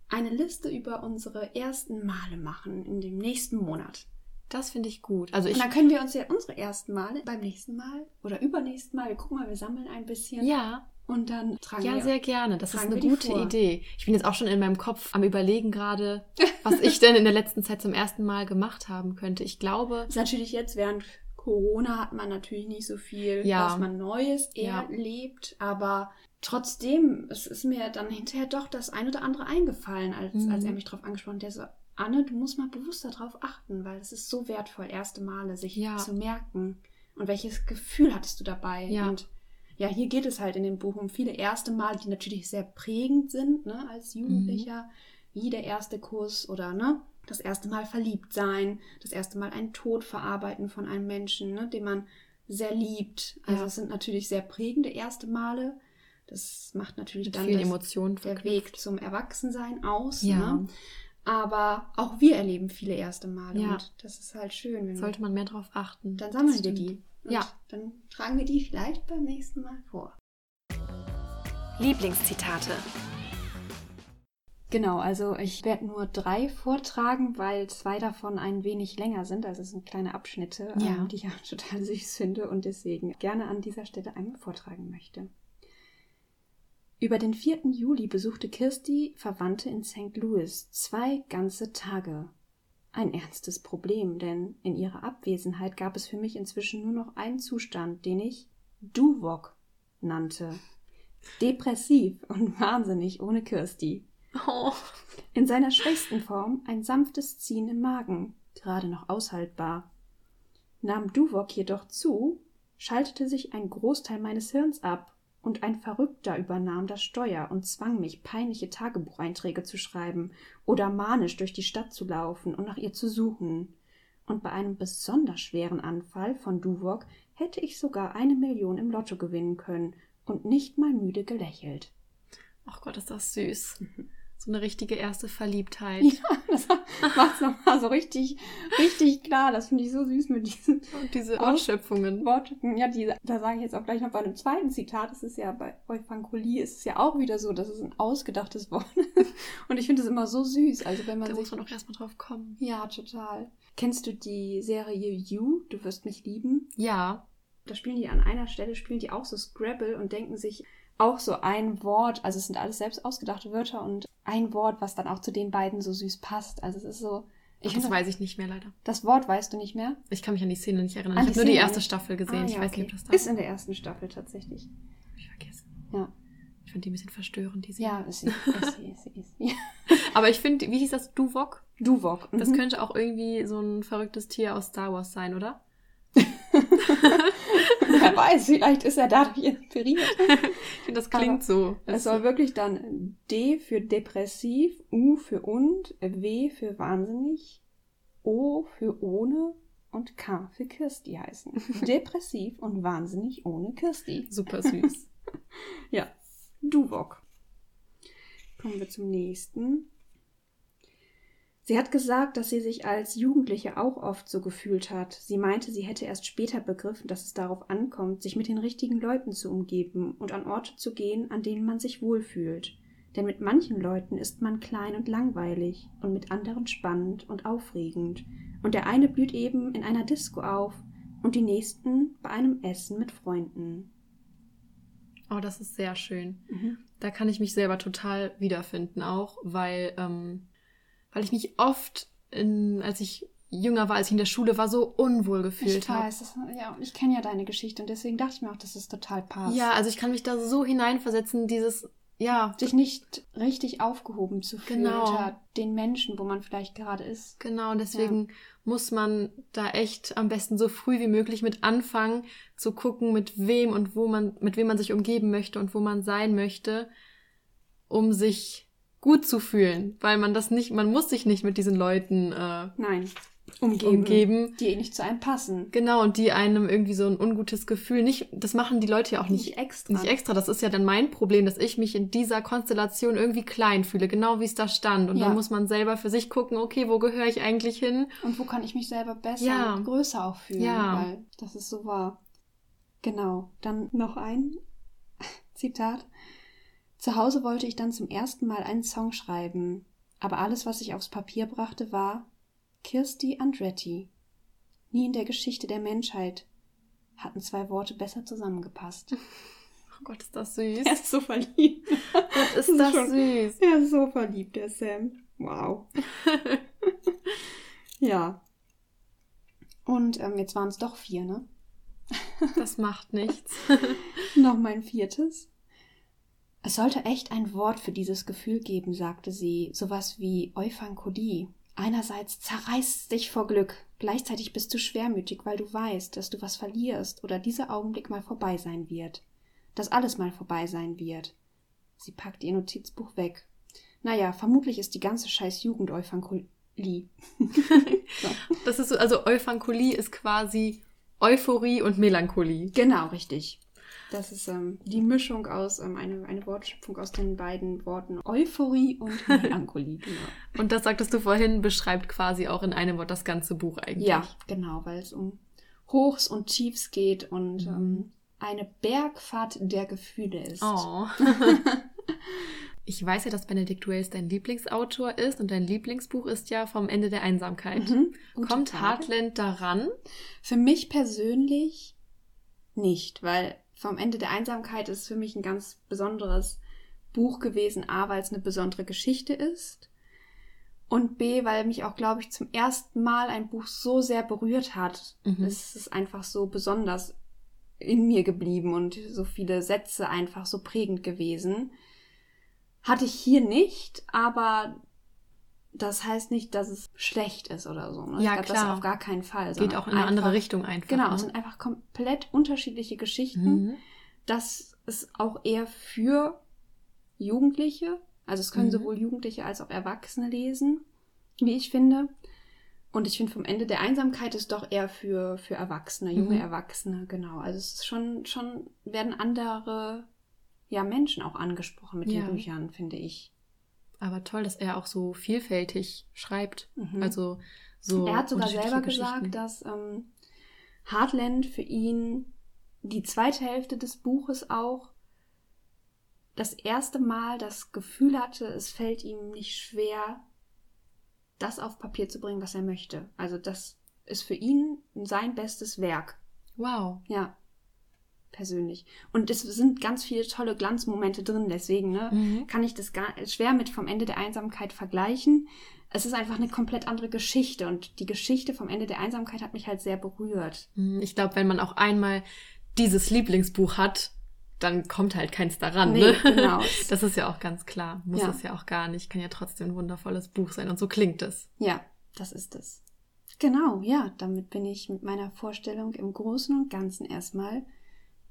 eine Liste über unsere ersten Male machen in dem nächsten Monat. Das finde ich gut. Also ich und dann können wir uns ja unsere ersten Male beim nächsten Mal oder übernächsten Mal, wir gucken mal, wir sammeln ein bisschen. Ja. Und dann tragen ja, wir. Ja, sehr gerne. Das ist eine gute Idee. Ich bin jetzt auch schon in meinem Kopf am Überlegen gerade, was ich denn in der letzten Zeit zum ersten Mal gemacht haben könnte. Ich glaube. Das ist natürlich jetzt während Corona hat man natürlich nicht so viel, ja. was man Neues erlebt, ja. aber trotzdem, es ist mir dann hinterher doch das ein oder andere eingefallen, als, mhm. als er mich darauf angesprochen hat. Der so, Anne, du musst mal bewusster darauf achten, weil es ist so wertvoll, erste Male sich ja. zu merken. Und welches Gefühl hattest du dabei? Ja. Und ja, hier geht es halt in dem Buch um viele erste Male, die natürlich sehr prägend sind, ne, als Jugendlicher, mhm. wie der erste Kuss oder ne, das erste Mal verliebt sein, das erste Mal einen Tod verarbeiten von einem Menschen, ne, den man sehr liebt. Also ja. es sind natürlich sehr prägende erste Male. Das macht natürlich Mit dann das, Emotionen der Weg zum Erwachsensein aus. Ja. Ne? Aber auch wir erleben viele erste Male ja. und das ist halt schön. Sollte man mehr darauf achten. Dann sammeln wir die. Und ja. Dann tragen wir die vielleicht beim nächsten Mal vor. Lieblingszitate. Genau, also ich werde nur drei vortragen, weil zwei davon ein wenig länger sind. Also es sind kleine Abschnitte, ja. ähm, die ich auch total süß finde und deswegen gerne an dieser Stelle einmal vortragen möchte. Über den 4. Juli besuchte Kirsty Verwandte in St. Louis zwei ganze Tage. Ein ernstes Problem, denn in ihrer Abwesenheit gab es für mich inzwischen nur noch einen Zustand, den ich Duwok nannte. Depressiv und wahnsinnig ohne Kirsty. Oh. In seiner schwächsten Form ein sanftes Ziehen im Magen, gerade noch aushaltbar. Nahm Duwok jedoch zu, schaltete sich ein Großteil meines Hirns ab, und ein Verrückter übernahm das Steuer und zwang mich, peinliche Tagebucheinträge zu schreiben oder manisch durch die Stadt zu laufen und nach ihr zu suchen. Und bei einem besonders schweren Anfall von Duwok hätte ich sogar eine Million im Lotto gewinnen können und nicht mal müde gelächelt. Ach Gott, ist das süß. So eine richtige erste Verliebtheit. Ja, das macht es nochmal so richtig, richtig klar. Das finde ich so süß mit diesen Und diese Wortschöpfungen. Wortschöpfungen. Ja, die, da sage ich jetzt auch gleich noch bei einem zweiten Zitat. Es ist ja bei Euphankolie ist es ja auch wieder so, dass es ein ausgedachtes Wort Und ich finde es immer so süß. Also wenn man da muss man auch erstmal drauf kommen. Ja, total. Kennst du die Serie You? Du wirst mich lieben? Ja. Da spielen die an einer Stelle, spielen die auch so Scrabble und denken sich, auch so ein Wort, also es sind alles selbst ausgedachte Wörter und ein Wort, was dann auch zu den beiden so süß passt. Also es ist so. Ich Ach, das weiß ich nicht mehr leider. Das Wort weißt du nicht mehr? Ich kann mich an die Szene nicht erinnern. An ich habe nur die erste Staffel gesehen. Ah, ja, ich weiß okay. nicht, ob das da ist in der ersten Staffel tatsächlich. Hab ich vergessen. Ja. Ich finde die ein bisschen verstörend, die Serie. Ja, ist sie. Ist sie, ist sie, ist sie. Aber ich finde, wie hieß das? Duvok? Duvok. Das mhm. könnte auch irgendwie so ein verrücktes Tier aus Star Wars sein, oder? Wer weiß, vielleicht ist er dadurch inspiriert. Ich finde, das klingt Aber so. Es soll wirklich dann D für depressiv, U für und, W für wahnsinnig, O für ohne und K für Kirsti heißen. Depressiv und wahnsinnig ohne Kirsti. Super süß. ja, Duwok. Kommen wir zum nächsten. Sie hat gesagt, dass sie sich als Jugendliche auch oft so gefühlt hat. Sie meinte, sie hätte erst später begriffen, dass es darauf ankommt, sich mit den richtigen Leuten zu umgeben und an Orte zu gehen, an denen man sich wohlfühlt. Denn mit manchen Leuten ist man klein und langweilig und mit anderen spannend und aufregend. Und der eine blüht eben in einer Disco auf und die nächsten bei einem Essen mit Freunden. Oh, das ist sehr schön. Mhm. Da kann ich mich selber total wiederfinden auch, weil ähm, weil ich mich oft, in, als ich jünger war, als ich in der Schule war, so unwohl gefühlt habe. Ich weiß, hab. ja, ich kenne ja deine Geschichte und deswegen dachte ich mir auch, dass es total passt. Ja, also ich kann mich da so hineinversetzen, dieses, ja. Sich nicht richtig aufgehoben zu fühlen genau. unter den Menschen, wo man vielleicht gerade ist. Genau, und deswegen ja. muss man da echt am besten so früh wie möglich mit anfangen, zu gucken, mit wem und wo man, mit wem man sich umgeben möchte und wo man sein möchte, um sich gut zu fühlen, weil man das nicht, man muss sich nicht mit diesen Leuten äh, Nein. Umgeben, umgeben, die eh nicht zu einem passen. Genau, und die einem irgendwie so ein ungutes Gefühl nicht, das machen die Leute ja auch nicht, nicht extra. Nicht extra. Das ist ja dann mein Problem, dass ich mich in dieser Konstellation irgendwie klein fühle, genau wie es da stand. Und ja. dann muss man selber für sich gucken, okay, wo gehöre ich eigentlich hin? Und wo kann ich mich selber besser ja. und größer auch fühlen? Ja. Weil das ist so wahr. Genau. Dann noch ein Zitat. Zu Hause wollte ich dann zum ersten Mal einen Song schreiben, aber alles, was ich aufs Papier brachte, war Kirsti Andretti. Nie in der Geschichte der Menschheit hatten zwei Worte besser zusammengepasst. Oh Gott, ist das süß. Er ist so verliebt. Gott, ist das, das schon, süß. Er ist so verliebt, der Sam. Wow. ja. Und ähm, jetzt waren es doch vier, ne? Das macht nichts. Noch mein viertes. Es sollte echt ein Wort für dieses Gefühl geben, sagte sie, sowas wie Euphankolie. Einerseits zerreißt dich vor Glück, gleichzeitig bist du schwermütig, weil du weißt, dass du was verlierst oder dieser Augenblick mal vorbei sein wird. Dass alles mal vorbei sein wird. Sie packt ihr Notizbuch weg. Naja, vermutlich ist die ganze scheiß Jugend Euphankolie. so. Das ist so, also Euphankolie ist quasi Euphorie und Melancholie. Genau, richtig. Das ist ähm, die Mischung aus, ähm, eine, eine Wortschöpfung aus den beiden Worten Euphorie und Melancholie. Genau. und das sagtest du vorhin, beschreibt quasi auch in einem Wort das ganze Buch eigentlich. Ja, genau, weil es um Hochs und Tiefs geht und mhm. ähm, eine Bergfahrt der Gefühle ist. Oh. Ich weiß ja, dass Benedict Wells dein Lieblingsautor ist und dein Lieblingsbuch ist ja vom Ende der Einsamkeit. Mhm, Kommt Frage. Heartland daran? Für mich persönlich nicht, weil vom Ende der Einsamkeit ist für mich ein ganz besonderes Buch gewesen. A, weil es eine besondere Geschichte ist. Und B, weil mich auch, glaube ich, zum ersten Mal ein Buch so sehr berührt hat. Mhm. Es ist einfach so besonders in mir geblieben und so viele Sätze einfach so prägend gewesen. Hatte ich hier nicht, aber das heißt nicht, dass es schlecht ist oder so. Ne? Ja, glaub, klar. Das auf gar keinen Fall. Geht auch in eine andere Richtung einfach. Genau, ne? es sind einfach komplett unterschiedliche Geschichten. Mhm. Das ist auch eher für Jugendliche. Also es können mhm. sowohl Jugendliche als auch Erwachsene lesen, wie ich finde. Und ich finde, vom Ende der Einsamkeit ist doch eher für, für Erwachsene, junge mhm. Erwachsene, genau. Also es ist schon, schon, werden andere ja, Menschen auch angesprochen mit ja. den Büchern, finde ich. Aber toll, dass er auch so vielfältig schreibt. Mhm. Also so. Er hat sogar selber gesagt, dass ähm, Heartland für ihn die zweite Hälfte des Buches auch das erste Mal das Gefühl hatte, es fällt ihm nicht schwer, das auf Papier zu bringen, was er möchte. Also das ist für ihn sein bestes Werk. Wow. Ja persönlich. Und es sind ganz viele tolle Glanzmomente drin, deswegen ne, mhm. kann ich das gar, schwer mit vom Ende der Einsamkeit vergleichen. Es ist einfach eine komplett andere Geschichte und die Geschichte vom Ende der Einsamkeit hat mich halt sehr berührt. Mhm, ich glaube, wenn man auch einmal dieses Lieblingsbuch hat, dann kommt halt keins daran. Nee, ne? genau. Das ist ja auch ganz klar. Muss ja. es ja auch gar nicht. Kann ja trotzdem ein wundervolles Buch sein. Und so klingt es. Ja, das ist es. Genau, ja, damit bin ich mit meiner Vorstellung im Großen und Ganzen erstmal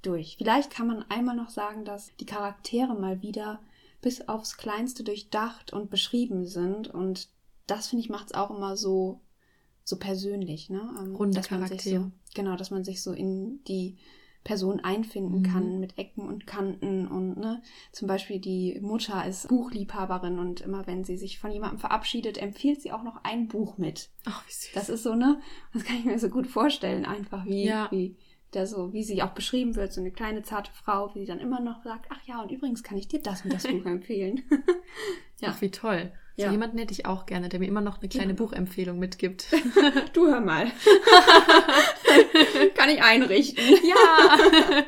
durch. Vielleicht kann man einmal noch sagen, dass die Charaktere mal wieder bis aufs Kleinste durchdacht und beschrieben sind. Und das, finde ich, macht es auch immer so, so persönlich, ne? Ähm, Runde Charaktere. So, genau, dass man sich so in die Person einfinden mhm. kann mit Ecken und Kanten und ne, zum Beispiel die Mutter ist Buchliebhaberin und immer wenn sie sich von jemandem verabschiedet, empfiehlt sie auch noch ein Buch mit. Ach, wie süß. Das ist so, ne, das kann ich mir so gut vorstellen, einfach wie, ja. wie der so, wie sie auch beschrieben wird, so eine kleine zarte Frau, wie sie dann immer noch sagt, ach ja, und übrigens kann ich dir das und das Buch empfehlen. ja. Ach, wie toll. So ja. jemanden hätte ich auch gerne, der mir immer noch eine kleine ja. Buchempfehlung mitgibt. du hör mal. Kann ich einrichten. Ja.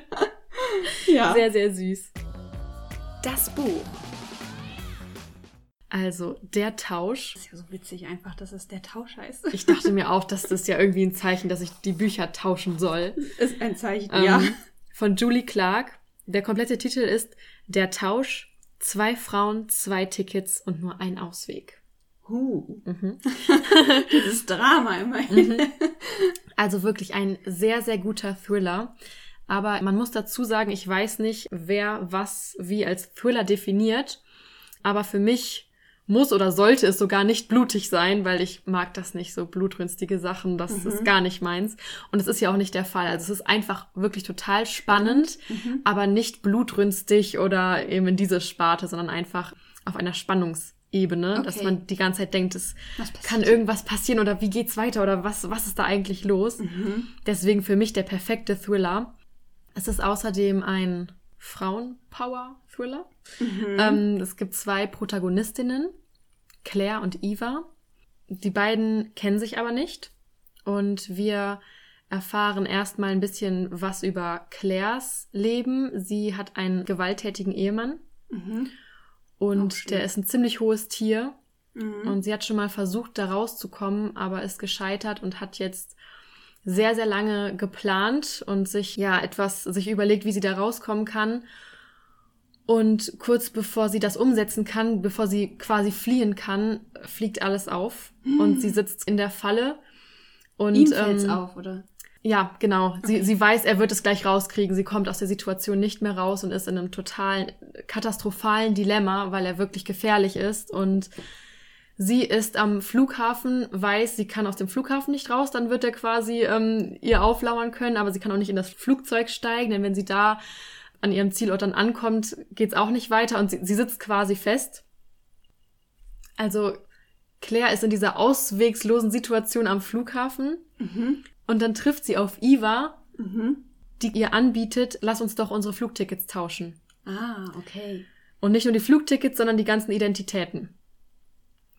ja. Sehr, sehr süß. Das Buch. Also, der Tausch. Das ist ja so witzig einfach, dass es der Tausch heißt. Ich dachte mir auch, dass das ja irgendwie ein Zeichen, dass ich die Bücher tauschen soll. Ist ein Zeichen, ähm, ja. Von Julie Clark. Der komplette Titel ist Der Tausch Zwei Frauen, zwei Tickets und nur ein Ausweg. Huh. Mhm. Dieses Drama immerhin. Mhm. Also wirklich ein sehr, sehr guter Thriller. Aber man muss dazu sagen, ich weiß nicht, wer was wie als Thriller definiert. Aber für mich muss oder sollte es sogar nicht blutig sein, weil ich mag das nicht, so blutrünstige Sachen. Das mhm. ist gar nicht meins. Und es ist ja auch nicht der Fall. Also es ist einfach wirklich total spannend, mhm. aber nicht blutrünstig oder eben in diese Sparte, sondern einfach auf einer Spannungsebene, okay. dass man die ganze Zeit denkt, es kann irgendwas passieren oder wie geht's weiter oder was, was ist da eigentlich los? Mhm. Deswegen für mich der perfekte Thriller. Es ist außerdem ein Frauenpower-Thriller. Mhm. Ähm, es gibt zwei Protagonistinnen, Claire und Eva. Die beiden kennen sich aber nicht. Und wir erfahren erstmal ein bisschen was über Claires Leben. Sie hat einen gewalttätigen Ehemann. Mhm. Und der ist ein ziemlich hohes Tier. Mhm. Und sie hat schon mal versucht, da rauszukommen, aber ist gescheitert und hat jetzt sehr, sehr lange geplant und sich ja etwas, sich überlegt, wie sie da rauskommen kann. Und kurz bevor sie das umsetzen kann, bevor sie quasi fliehen kann, fliegt alles auf hm. und sie sitzt in der Falle. Und, Ihm fällt's ähm, auf, oder? Ja, genau. Okay. Sie, sie weiß, er wird es gleich rauskriegen. Sie kommt aus der Situation nicht mehr raus und ist in einem totalen, katastrophalen Dilemma, weil er wirklich gefährlich ist. Und sie ist am Flughafen, weiß, sie kann aus dem Flughafen nicht raus, dann wird er quasi ähm, ihr auflauern können, aber sie kann auch nicht in das Flugzeug steigen, denn wenn sie da an ihrem Zielort dann ankommt, geht's auch nicht weiter und sie, sie sitzt quasi fest. Also Claire ist in dieser auswegslosen Situation am Flughafen mhm. und dann trifft sie auf Eva, mhm. die ihr anbietet, lass uns doch unsere Flugtickets tauschen. Ah, okay. Und nicht nur die Flugtickets, sondern die ganzen Identitäten.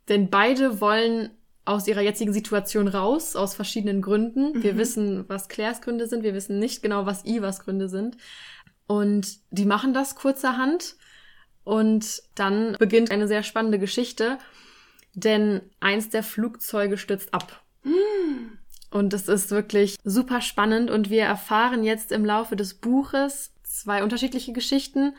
Denn beide wollen aus ihrer jetzigen Situation raus, aus verschiedenen Gründen. Mhm. Wir wissen, was Claires Gründe sind, wir wissen nicht genau, was Ivas Gründe sind. Und die machen das kurzerhand. Und dann beginnt eine sehr spannende Geschichte, denn eins der Flugzeuge stürzt ab. Mhm. Und es ist wirklich super spannend und wir erfahren jetzt im Laufe des Buches zwei unterschiedliche Geschichten.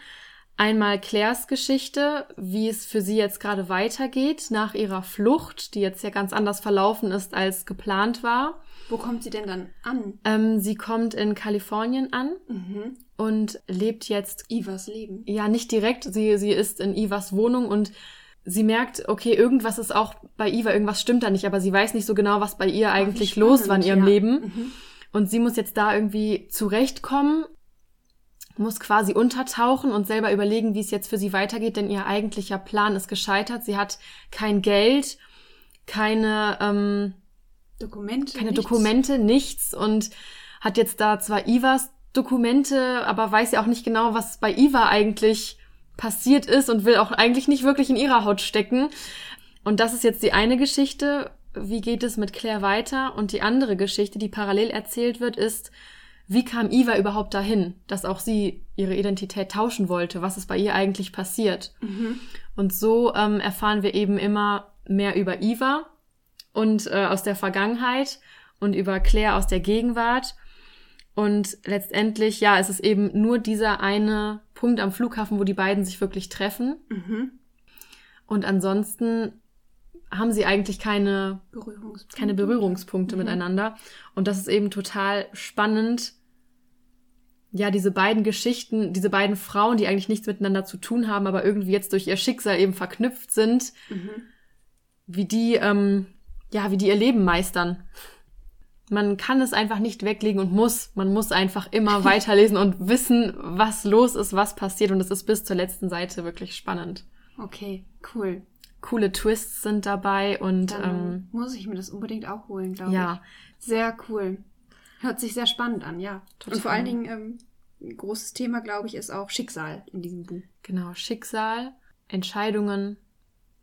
Einmal Claires Geschichte, wie es für sie jetzt gerade weitergeht nach ihrer Flucht, die jetzt ja ganz anders verlaufen ist als geplant war. Wo kommt sie denn dann an? Ähm, sie kommt in Kalifornien an mhm. und lebt jetzt. Ivas Leben. Ja, nicht direkt. Sie, sie ist in Ivas Wohnung und sie merkt, okay, irgendwas ist auch bei Iva, irgendwas stimmt da nicht, aber sie weiß nicht so genau, was bei ihr eigentlich los war in ihrem ja. Leben. Mhm. Und sie muss jetzt da irgendwie zurechtkommen muss quasi untertauchen und selber überlegen, wie es jetzt für sie weitergeht, denn ihr eigentlicher Plan ist gescheitert. Sie hat kein Geld, keine ähm, Dokumente, keine nichts. Dokumente, nichts und hat jetzt da zwar Ivas Dokumente, aber weiß ja auch nicht genau, was bei Iva eigentlich passiert ist und will auch eigentlich nicht wirklich in ihrer Haut stecken. Und das ist jetzt die eine Geschichte. Wie geht es mit Claire weiter? Und die andere Geschichte, die parallel erzählt wird, ist, wie kam Eva überhaupt dahin, dass auch sie ihre Identität tauschen wollte? Was ist bei ihr eigentlich passiert? Mhm. Und so ähm, erfahren wir eben immer mehr über Eva und äh, aus der Vergangenheit und über Claire aus der Gegenwart. Und letztendlich, ja, es ist eben nur dieser eine Punkt am Flughafen, wo die beiden sich wirklich treffen. Mhm. Und ansonsten haben sie eigentlich keine Berührungspunkte, keine Berührungspunkte mhm. miteinander. Und das ist eben total spannend, ja, diese beiden Geschichten, diese beiden Frauen, die eigentlich nichts miteinander zu tun haben, aber irgendwie jetzt durch ihr Schicksal eben verknüpft sind, mhm. wie die, ähm, ja, wie die ihr Leben meistern. man kann es einfach nicht weglegen und muss. Man muss einfach immer weiterlesen und wissen, was los ist, was passiert. Und es ist bis zur letzten Seite wirklich spannend. Okay, cool. Coole Twists sind dabei und Dann ähm, muss ich mir das unbedingt auch holen, glaube ja, ich. Sehr cool. Hört sich sehr spannend an, ja. Total. Und vor allen Dingen ähm, ein großes Thema, glaube ich, ist auch Schicksal in diesem Buch. genau. Schicksal, Entscheidungen,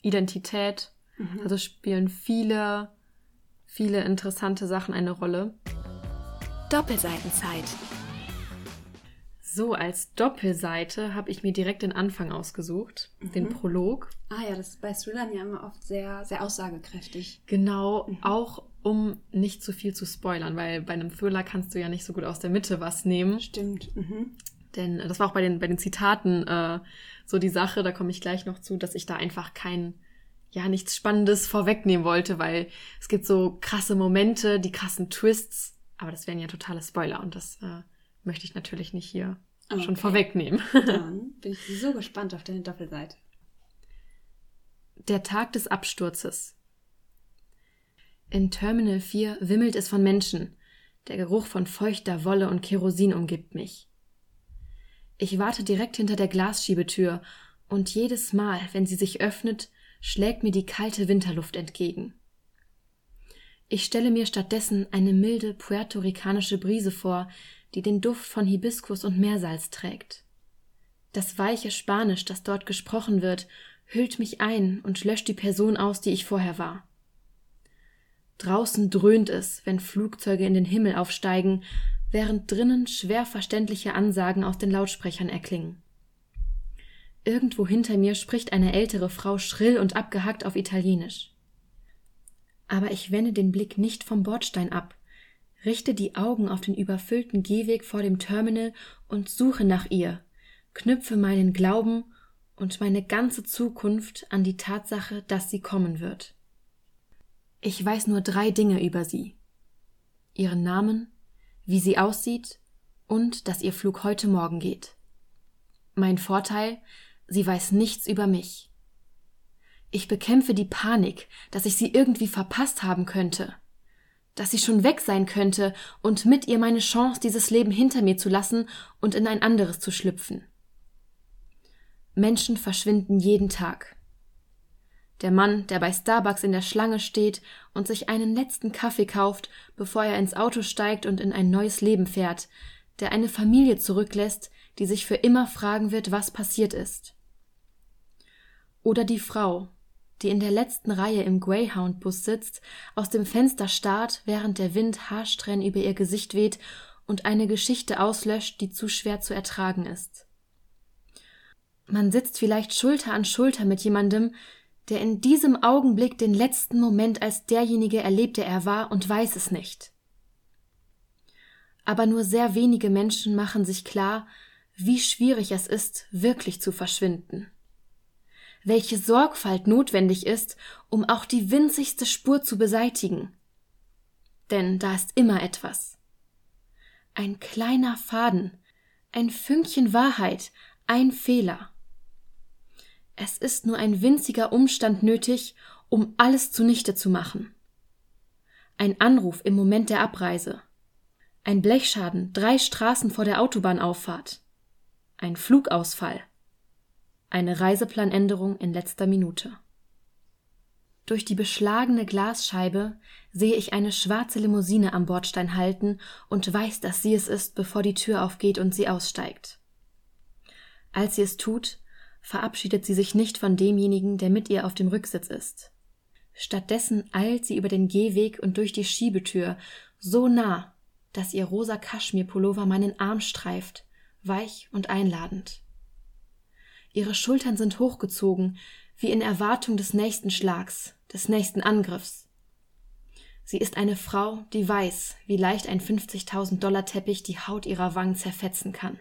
Identität. Also spielen viele, viele interessante Sachen eine Rolle. Doppelseitenzeit. So, als Doppelseite habe ich mir direkt den Anfang ausgesucht, den Prolog. Ah ja, das ist bei Thrillern ja immer oft sehr, sehr aussagekräftig. Genau, auch um nicht zu viel zu spoilern, weil bei einem Thriller kannst du ja nicht so gut aus der Mitte was nehmen. Stimmt. Mhm. Denn äh, das war auch bei den, bei den Zitaten äh, so die Sache, da komme ich gleich noch zu, dass ich da einfach kein, ja, nichts Spannendes vorwegnehmen wollte, weil es gibt so krasse Momente, die krassen Twists, aber das wären ja totale Spoiler und das äh, möchte ich natürlich nicht hier schon Okay. vorwegnehmen. Dann bin ich so gespannt auf deine Doppelseite. Der Tag des Absturzes. In Terminal 4 wimmelt es von Menschen. Der Geruch von feuchter Wolle und Kerosin umgibt mich. Ich warte direkt hinter der Glasschiebetür und jedes Mal, wenn sie sich öffnet, schlägt mir die kalte Winterluft entgegen. Ich stelle mir stattdessen eine milde puerto-ricanische Brise vor, die den Duft von Hibiskus und Meersalz trägt. Das weiche Spanisch, das dort gesprochen wird, hüllt mich ein und löscht die Person aus, die ich vorher war. Draußen dröhnt es, wenn Flugzeuge in den Himmel aufsteigen, während drinnen schwer verständliche Ansagen aus den Lautsprechern erklingen. Irgendwo hinter mir spricht eine ältere Frau schrill und abgehackt auf Italienisch. Aber ich wende den Blick nicht vom Bordstein ab, richte die Augen auf den überfüllten Gehweg vor dem Terminal und suche nach ihr, knüpfe meinen Glauben und meine ganze Zukunft an die Tatsache, dass sie kommen wird. Ich weiß nur drei Dinge über sie. Ihren Namen, wie sie aussieht und dass ihr Flug heute Morgen geht. Mein Vorteil, sie weiß nichts über mich. Ich bekämpfe die Panik, dass ich sie irgendwie verpasst haben könnte, dass sie schon weg sein könnte und mit ihr meine Chance, dieses Leben hinter mir zu lassen und in ein anderes zu schlüpfen. Menschen verschwinden jeden Tag. Der Mann, der bei Starbucks in der Schlange steht und sich einen letzten Kaffee kauft, bevor er ins Auto steigt und in ein neues Leben fährt, der eine Familie zurücklässt, die sich für immer fragen wird, was passiert ist. Oder die Frau, die in der letzten Reihe im Greyhound-Bus sitzt, aus dem Fenster starrt, während der Wind haarsträhn über ihr Gesicht weht und eine Geschichte auslöscht, die zu schwer zu ertragen ist. Man sitzt vielleicht Schulter an Schulter mit jemandem, der in diesem Augenblick den letzten Moment als derjenige erlebt, der er war und weiß es nicht. Aber nur sehr wenige Menschen machen sich klar, wie schwierig es ist, wirklich zu verschwinden. Welche Sorgfalt notwendig ist, um auch die winzigste Spur zu beseitigen. Denn da ist immer etwas. Ein kleiner Faden, ein Fünkchen Wahrheit, ein Fehler. Es ist nur ein winziger Umstand nötig, um alles zunichte zu machen. Ein Anruf im Moment der Abreise. Ein Blechschaden drei Straßen vor der Autobahnauffahrt. Ein Flugausfall. Eine Reiseplanänderung in letzter Minute. Durch die beschlagene Glasscheibe sehe ich eine schwarze Limousine am Bordstein halten und weiß, dass sie es ist, bevor die Tür aufgeht und sie aussteigt. Als sie es tut, verabschiedet sie sich nicht von demjenigen, der mit ihr auf dem Rücksitz ist. Stattdessen eilt sie über den Gehweg und durch die Schiebetür, so nah, dass ihr rosa Kaschmirpullover meinen Arm streift, weich und einladend. Ihre Schultern sind hochgezogen, wie in Erwartung des nächsten Schlags, des nächsten Angriffs. Sie ist eine Frau, die weiß, wie leicht ein 50.000 Dollar Teppich die Haut ihrer Wangen zerfetzen kann.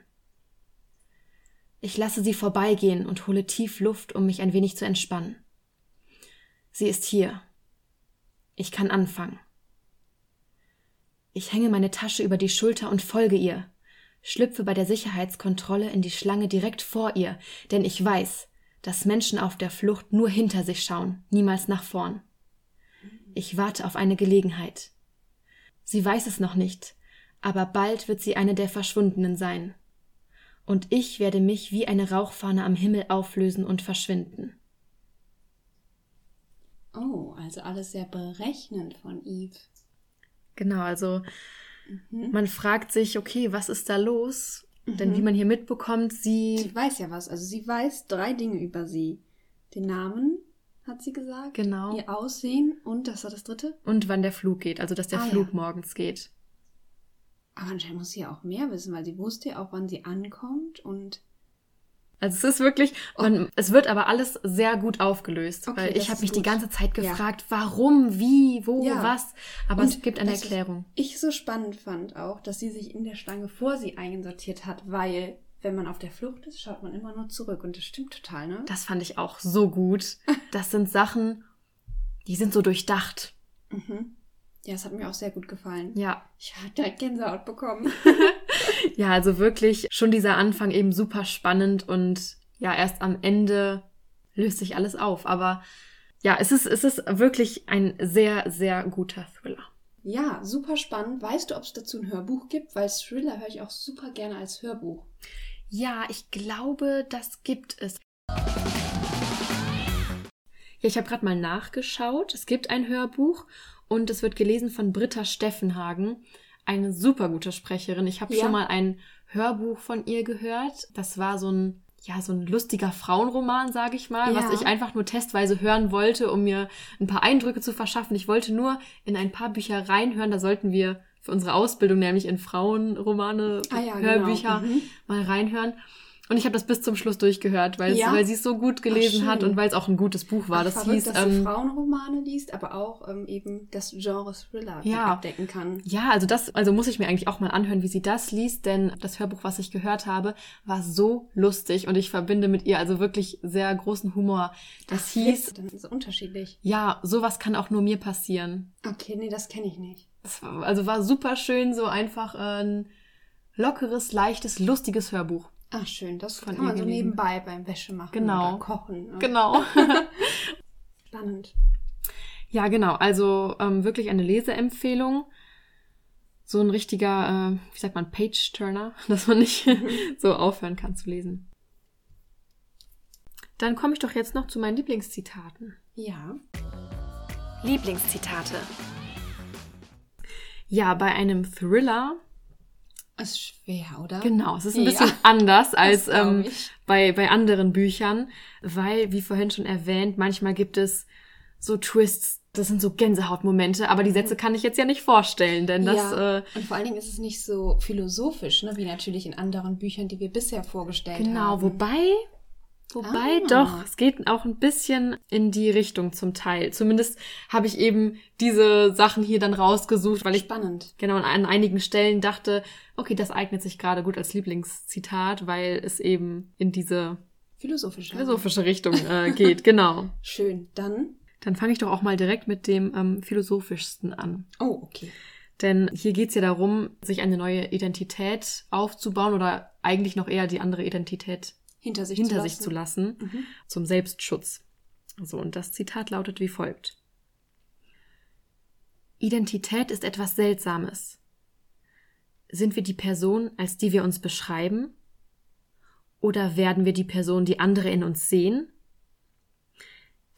Ich lasse sie vorbeigehen und hole tief Luft, um mich ein wenig zu entspannen. Sie ist hier. Ich kann anfangen. Ich hänge meine Tasche über die Schulter und folge ihr, schlüpfe bei der Sicherheitskontrolle in die Schlange direkt vor ihr, denn ich weiß, dass Menschen auf der Flucht nur hinter sich schauen, niemals nach vorn. Ich warte auf eine Gelegenheit. Sie weiß es noch nicht, aber bald wird sie eine der Verschwundenen sein. Und ich werde mich wie eine Rauchfahne am Himmel auflösen und verschwinden. Oh, also alles sehr berechnend von Eve. Genau, also mhm. man fragt sich, okay, was ist da los? Mhm. Denn wie man hier mitbekommt, sie. Sie weiß ja was. Also sie weiß drei Dinge über sie. Den Namen, hat sie gesagt. Genau. Ihr Aussehen und das war das dritte? Und wann der Flug geht, also dass der ah, Flug ja. morgens geht. Aber anscheinend muss sie ja auch mehr wissen, weil sie wusste ja auch, wann sie ankommt und. Also es ist wirklich, man, oh. es wird aber alles sehr gut aufgelöst, okay, weil ich habe mich gut. die ganze Zeit gefragt, ja. warum, wie, wo, ja. was. Aber und es gibt eine Erklärung. Ich so spannend fand auch, dass sie sich in der Schlange vor sie einsortiert hat, weil wenn man auf der Flucht ist, schaut man immer nur zurück. Und das stimmt total, ne? Das fand ich auch so gut. Das sind Sachen, die sind so durchdacht. Mhm. Ja, es hat mir auch sehr gut gefallen. Ja. Ich habe direkt Gänsehaut bekommen. ja, also wirklich schon dieser Anfang eben super spannend und ja, erst am Ende löst sich alles auf. Aber ja, es ist, es ist wirklich ein sehr, sehr guter Thriller. Ja, super spannend. Weißt du, ob es dazu ein Hörbuch gibt? Weil Thriller höre ich auch super gerne als Hörbuch. Ja, ich glaube, das gibt es. Ja, ich habe gerade mal nachgeschaut. Es gibt ein Hörbuch und es wird gelesen von Britta Steffenhagen, eine super gute Sprecherin. Ich habe ja. schon mal ein Hörbuch von ihr gehört. Das war so ein ja, so ein lustiger Frauenroman, sage ich mal, ja. was ich einfach nur testweise hören wollte, um mir ein paar Eindrücke zu verschaffen. Ich wollte nur in ein paar Bücher reinhören, da sollten wir für unsere Ausbildung, nämlich in Frauenromane, ah, ja, genau. Hörbücher, genau. mhm. mal reinhören. Und ich habe das bis zum Schluss durchgehört, weil, ja? sie es so gut gelesen Ach, hat und weil es auch ein gutes Buch war. Ach, das verrückt, hieß, dass ähm, Frauenromane liest, aber auch ähm, eben das Genre Thriller ja, abdecken kann. Ja, also das, also muss ich mir eigentlich auch mal anhören, wie sie das liest, denn das Hörbuch, was ich gehört habe, war so lustig und ich verbinde mit ihr also wirklich sehr großen Humor. Das Ach, hieß. Dann ist es unterschiedlich. Ja, sowas kann auch nur mir passieren. Okay, nee, das kenne ich nicht. War, also war super schön, so einfach ein lockeres, leichtes, lustiges Hörbuch. Ach schön, das Von kann man so nebenbei beim Wäsche machen genau. oder kochen. Ne? Genau. Spannend. Ja, genau. Also ähm, wirklich eine Leseempfehlung. So ein richtiger, äh, wie sagt man, Page-Turner, dass man nicht mhm. so aufhören kann zu lesen. Dann komme ich doch jetzt noch zu meinen Lieblingszitaten. Ja. Lieblingszitate. Ja, bei einem Thriller ist schwer, oder? Genau, es ist ein ja, bisschen anders als ähm, bei, bei anderen Büchern, weil, wie vorhin schon erwähnt, manchmal gibt es so Twists, das sind so Gänsehautmomente, aber die mhm. Sätze kann ich jetzt ja nicht vorstellen, denn das. Ja, äh, und vor allen Dingen ist es nicht so philosophisch, ne, wie natürlich in anderen Büchern, die wir bisher vorgestellt genau, haben. Genau, wobei Wobei ah. doch, es geht auch ein bisschen in die Richtung zum Teil. Zumindest habe ich eben diese Sachen hier dann rausgesucht, weil ich spannend. Genau an einigen Stellen dachte, okay, das eignet sich gerade gut als Lieblingszitat, weil es eben in diese philosophische, philosophische Richtung äh, geht. genau. Schön. Dann dann fange ich doch auch mal direkt mit dem ähm, philosophischsten an. Oh, okay. Denn hier geht es ja darum, sich eine neue Identität aufzubauen oder eigentlich noch eher die andere Identität hinter sich, hinter zu, sich lassen. zu lassen, mhm. zum Selbstschutz. So, und das Zitat lautet wie folgt. Identität ist etwas Seltsames. Sind wir die Person, als die wir uns beschreiben? Oder werden wir die Person, die andere in uns sehen?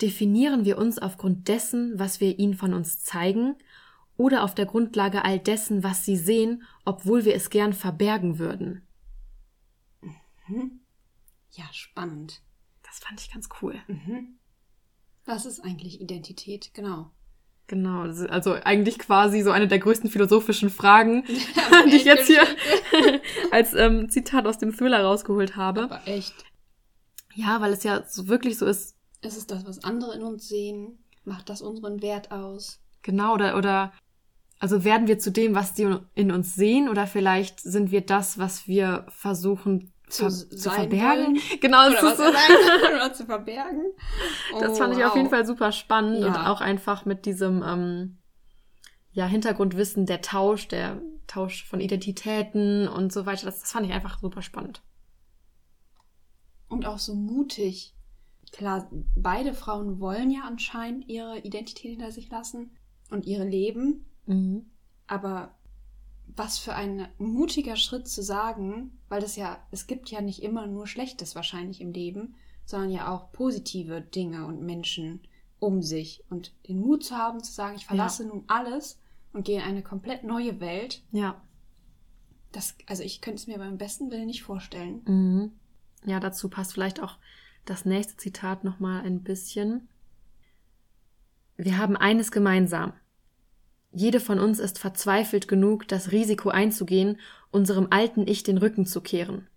Definieren wir uns aufgrund dessen, was wir ihnen von uns zeigen, oder auf der Grundlage all dessen, was sie sehen, obwohl wir es gern verbergen würden? Mhm. Ja, spannend. Das fand ich ganz cool. Mhm. Was ist eigentlich Identität? Genau. Genau, also eigentlich quasi so eine der größten philosophischen Fragen, ja, die ich jetzt hier als ähm, Zitat aus dem Thriller rausgeholt habe. Aber echt. Ja, weil es ja so wirklich so ist. Ist es das, was andere in uns sehen? Macht das unseren Wert aus? Genau, oder, oder also werden wir zu dem, was die in uns sehen, oder vielleicht sind wir das, was wir versuchen zu, zu verbergen. Wollen. Genau, oder, was so. oder zu verbergen. Oh, das fand ich wow. auf jeden Fall super spannend ja. und auch einfach mit diesem ähm, ja, Hintergrundwissen, der Tausch, der Tausch von Identitäten und so weiter. Das, das fand ich einfach super spannend. Und auch so mutig. Klar, beide Frauen wollen ja anscheinend ihre Identität hinter sich lassen und ihre Leben. Mhm. Aber was für ein mutiger Schritt zu sagen, weil das ja, es gibt ja nicht immer nur Schlechtes wahrscheinlich im Leben, sondern ja auch positive Dinge und Menschen um sich. Und den Mut zu haben, zu sagen, ich verlasse ja. nun alles und gehe in eine komplett neue Welt. Ja. Das, also ich könnte es mir beim besten Willen nicht vorstellen. Mhm. Ja, dazu passt vielleicht auch das nächste Zitat nochmal ein bisschen. Wir haben eines gemeinsam. Jede von uns ist verzweifelt genug, das Risiko einzugehen, unserem alten Ich den Rücken zu kehren.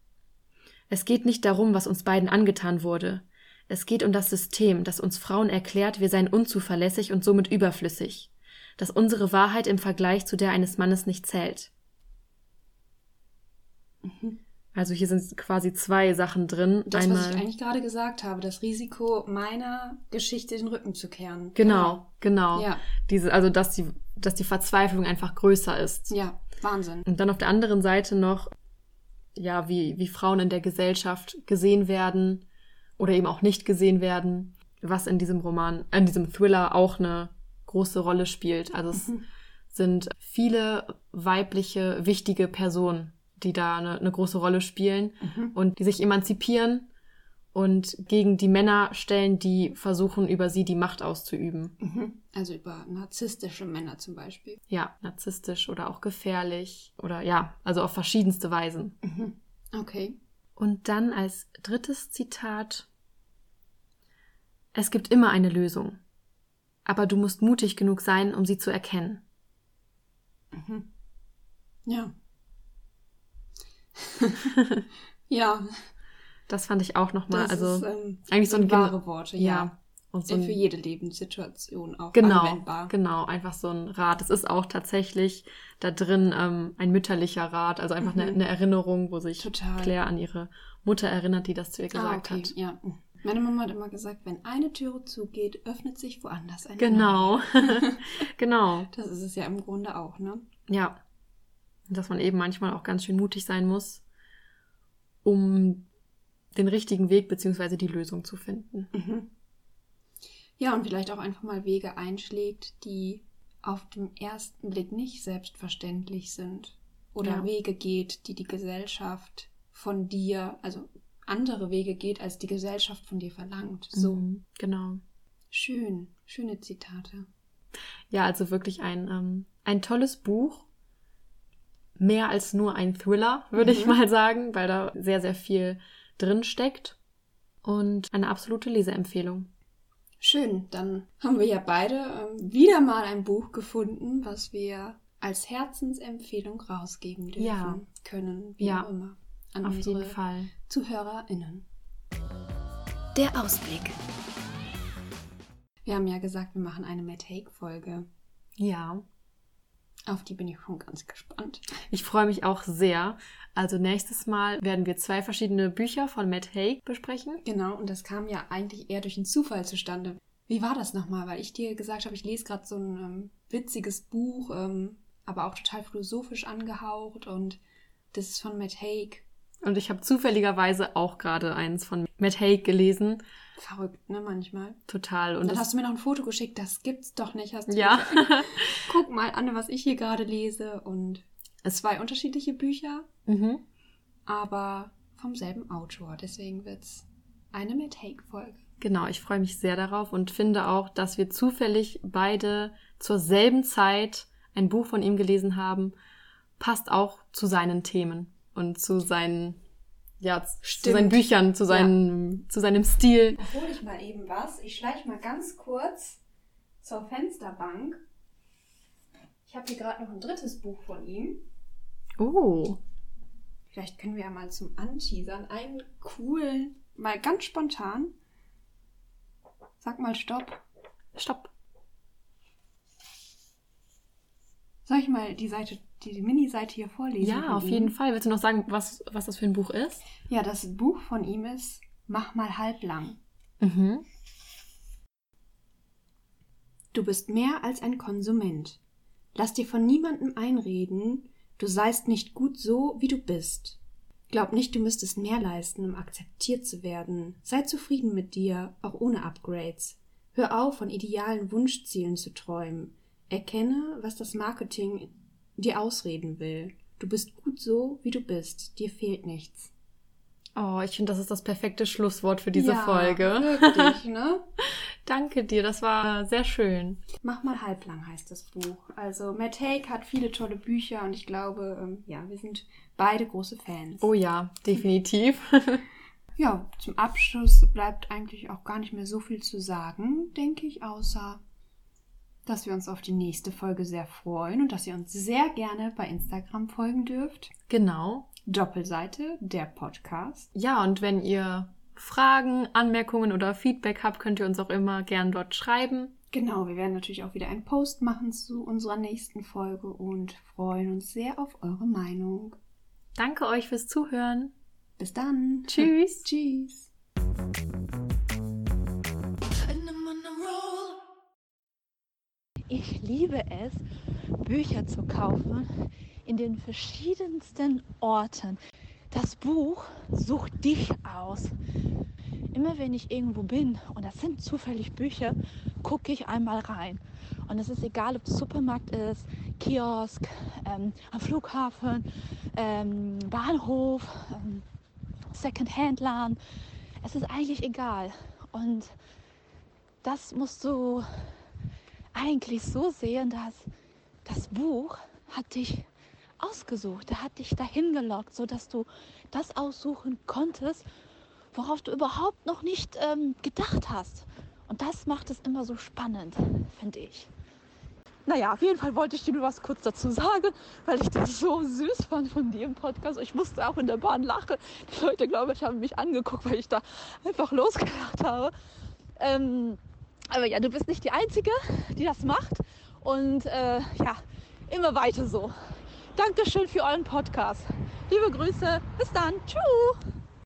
Es geht nicht darum, was uns beiden angetan wurde. Es geht um das System, das uns Frauen erklärt, wir seien unzuverlässig und somit überflüssig, dass unsere Wahrheit im Vergleich zu der eines Mannes nicht zählt. Mhm. Also hier sind quasi zwei Sachen drin. Das, Einmal, was ich eigentlich gerade gesagt habe, das Risiko meiner Geschichte den Rücken zu kehren. Genau, genau. Ja. Diese, also dass die, dass die Verzweiflung einfach größer ist. Ja, Wahnsinn. Und dann auf der anderen Seite noch, ja, wie, wie Frauen in der Gesellschaft gesehen werden oder eben auch nicht gesehen werden, was in diesem Roman, in diesem Thriller auch eine große Rolle spielt. Also es mhm. sind viele weibliche, wichtige Personen die da eine, eine große Rolle spielen mhm. und die sich emanzipieren und gegen die Männer stellen, die versuchen, über sie die Macht auszuüben. Mhm. Also über narzisstische Männer zum Beispiel. Ja, narzisstisch oder auch gefährlich oder ja, also auf verschiedenste Weisen. Mhm. Okay. Und dann als drittes Zitat. Es gibt immer eine Lösung, aber du musst mutig genug sein, um sie zu erkennen. Mhm. Ja. ja. Das fand ich auch nochmal. Also ist, ähm, eigentlich so ein wahre Worte, ja. ja. Und so ein, für jede Lebenssituation auch genau, anwendbar. Genau, einfach so ein Rat. Es ist auch tatsächlich da drin ähm, ein mütterlicher Rat, also einfach mhm. eine, eine, Erinnerung, wo sich Total. Claire an ihre Mutter erinnert, die das zu ihr ah, gesagt ah, okay. hat. Ja. Meine Mama hat immer gesagt, wenn eine Türe zugeht, öffnet sich woanders eine. Genau. genau. Das ist es ja im Grunde auch, ne? Ja dass man eben manchmal auch ganz schön mutig sein muss, um den richtigen Weg bzw. die Lösung zu finden. Mhm. Ja, und vielleicht auch einfach mal Wege einschlägt, die auf den ersten Blick nicht selbstverständlich sind. Oder ja. Wege geht, die die Gesellschaft von dir, also andere Wege geht, als die Gesellschaft von dir verlangt. So. Mhm, genau. Schön, schöne Zitate. Ja, also wirklich ein, ähm, ein tolles Buch mehr als nur ein Thriller, würde mhm. ich mal sagen, weil da sehr, sehr viel drin steckt. Und eine absolute Leseempfehlung. Schön, dann haben wir ja beide ähm, wieder mal ein Buch gefunden, was wir als Herzensempfehlung rausgeben dürfen ja. können, wie ja. auch immer, an Auf unsere jeden Fall. ZuhörerInnen. Der Ausblick. Wir haben ja gesagt, wir machen eine Matt Haig-Folge. Ja. Auf die bin ich schon ganz gespannt. Ich freue mich auch sehr. Also nächstes Mal werden wir zwei verschiedene Bücher von Matt Haig besprechen. Genau, und das kam ja eigentlich eher durch einen Zufall zustande. Wie war das nochmal? Weil ich dir gesagt habe, ich lese gerade so ein ähm, witziges Buch, ähm, aber auch total philosophisch angehaucht und das ist von Matt Haig. Und ich habe zufälligerweise auch gerade eins von Matt Haig gelesen. Verrückt, ne, manchmal. Total. Und dann hast du mir noch ein Foto geschickt, das gibt's doch nicht. Hast du ja. Guck mal an, was ich hier gerade lese. Und es zwei unterschiedliche Bücher, mhm. aber vom selben Autor. Deswegen wird's eine mit Take-Folge. Genau, ich freue mich sehr darauf und finde auch, dass wir zufällig beide zur selben Zeit ein Buch von ihm gelesen haben. Passt auch zu seinen Themen und zu seinen ja, Stimmt. zu seinen Büchern, zu, seinen, ja. zu seinem Stil. Da hole ich mal eben was. Ich schleiche mal ganz kurz zur Fensterbank. Ich habe hier gerade noch ein drittes Buch von ihm. Oh. Vielleicht können wir ja mal zum Anteasern einen coolen, mal ganz spontan. Sag mal Stopp. Stopp. Soll ich mal die Seite die Mini-Seite hier vorlesen? Ja, auf jeden Fall. Willst du noch sagen, was, was das für ein Buch ist? Ja, das Buch von ihm ist Mach mal halblang. Mhm. Du bist mehr als ein Konsument. Lass dir von niemandem einreden, du seist nicht gut so, wie du bist. Glaub nicht, du müsstest mehr leisten, um akzeptiert zu werden. Sei zufrieden mit dir, auch ohne Upgrades. Hör auf, von idealen Wunschzielen zu träumen. Erkenne, was das Marketing dir ausreden will. Du bist gut so, wie du bist. Dir fehlt nichts. Oh, ich finde, das ist das perfekte Schlusswort für diese ja, Folge. Wirklich, ne? Danke dir, das war sehr schön. Mach mal halblang heißt das Buch. Also Matt Haig hat viele tolle Bücher und ich glaube, ähm, ja, wir sind beide große Fans. Oh ja, definitiv. ja, zum Abschluss bleibt eigentlich auch gar nicht mehr so viel zu sagen, denke ich, außer dass wir uns auf die nächste Folge sehr freuen und dass ihr uns sehr gerne bei Instagram folgen dürft. Genau. Doppelseite, der Podcast. Ja, und wenn ihr Fragen, Anmerkungen oder Feedback habt, könnt ihr uns auch immer gern dort schreiben. Genau, wir werden natürlich auch wieder einen Post machen zu unserer nächsten Folge und freuen uns sehr auf eure Meinung. Danke euch fürs Zuhören. Bis dann. Tschüss. Tschüss. Ich liebe es, Bücher zu kaufen in den verschiedensten Orten. Das Buch sucht dich aus. Immer wenn ich irgendwo bin und das sind zufällig Bücher, gucke ich einmal rein. Und es ist egal, ob es Supermarkt ist, Kiosk, ähm, am Flughafen, ähm, Bahnhof, ähm, Secondhand-Laden. Es ist eigentlich egal. Und das musst du eigentlich so sehen, dass das Buch hat dich ausgesucht, er hat dich dahin gelockt, sodass du das aussuchen konntest, worauf du überhaupt noch nicht ähm, gedacht hast. Und das macht es immer so spannend, finde ich. Naja, auf jeden Fall wollte ich dir nur was kurz dazu sagen, weil ich das so süß fand von dir im Podcast. Ich musste auch in der Bahn lachen. Die Leute, glaube ich, haben mich angeguckt, weil ich da einfach losgelacht habe. Ähm, aber ja, du bist nicht die Einzige, die das macht. Und äh, ja, immer weiter so. Dankeschön für euren Podcast. Liebe Grüße. Bis dann. Tschüss.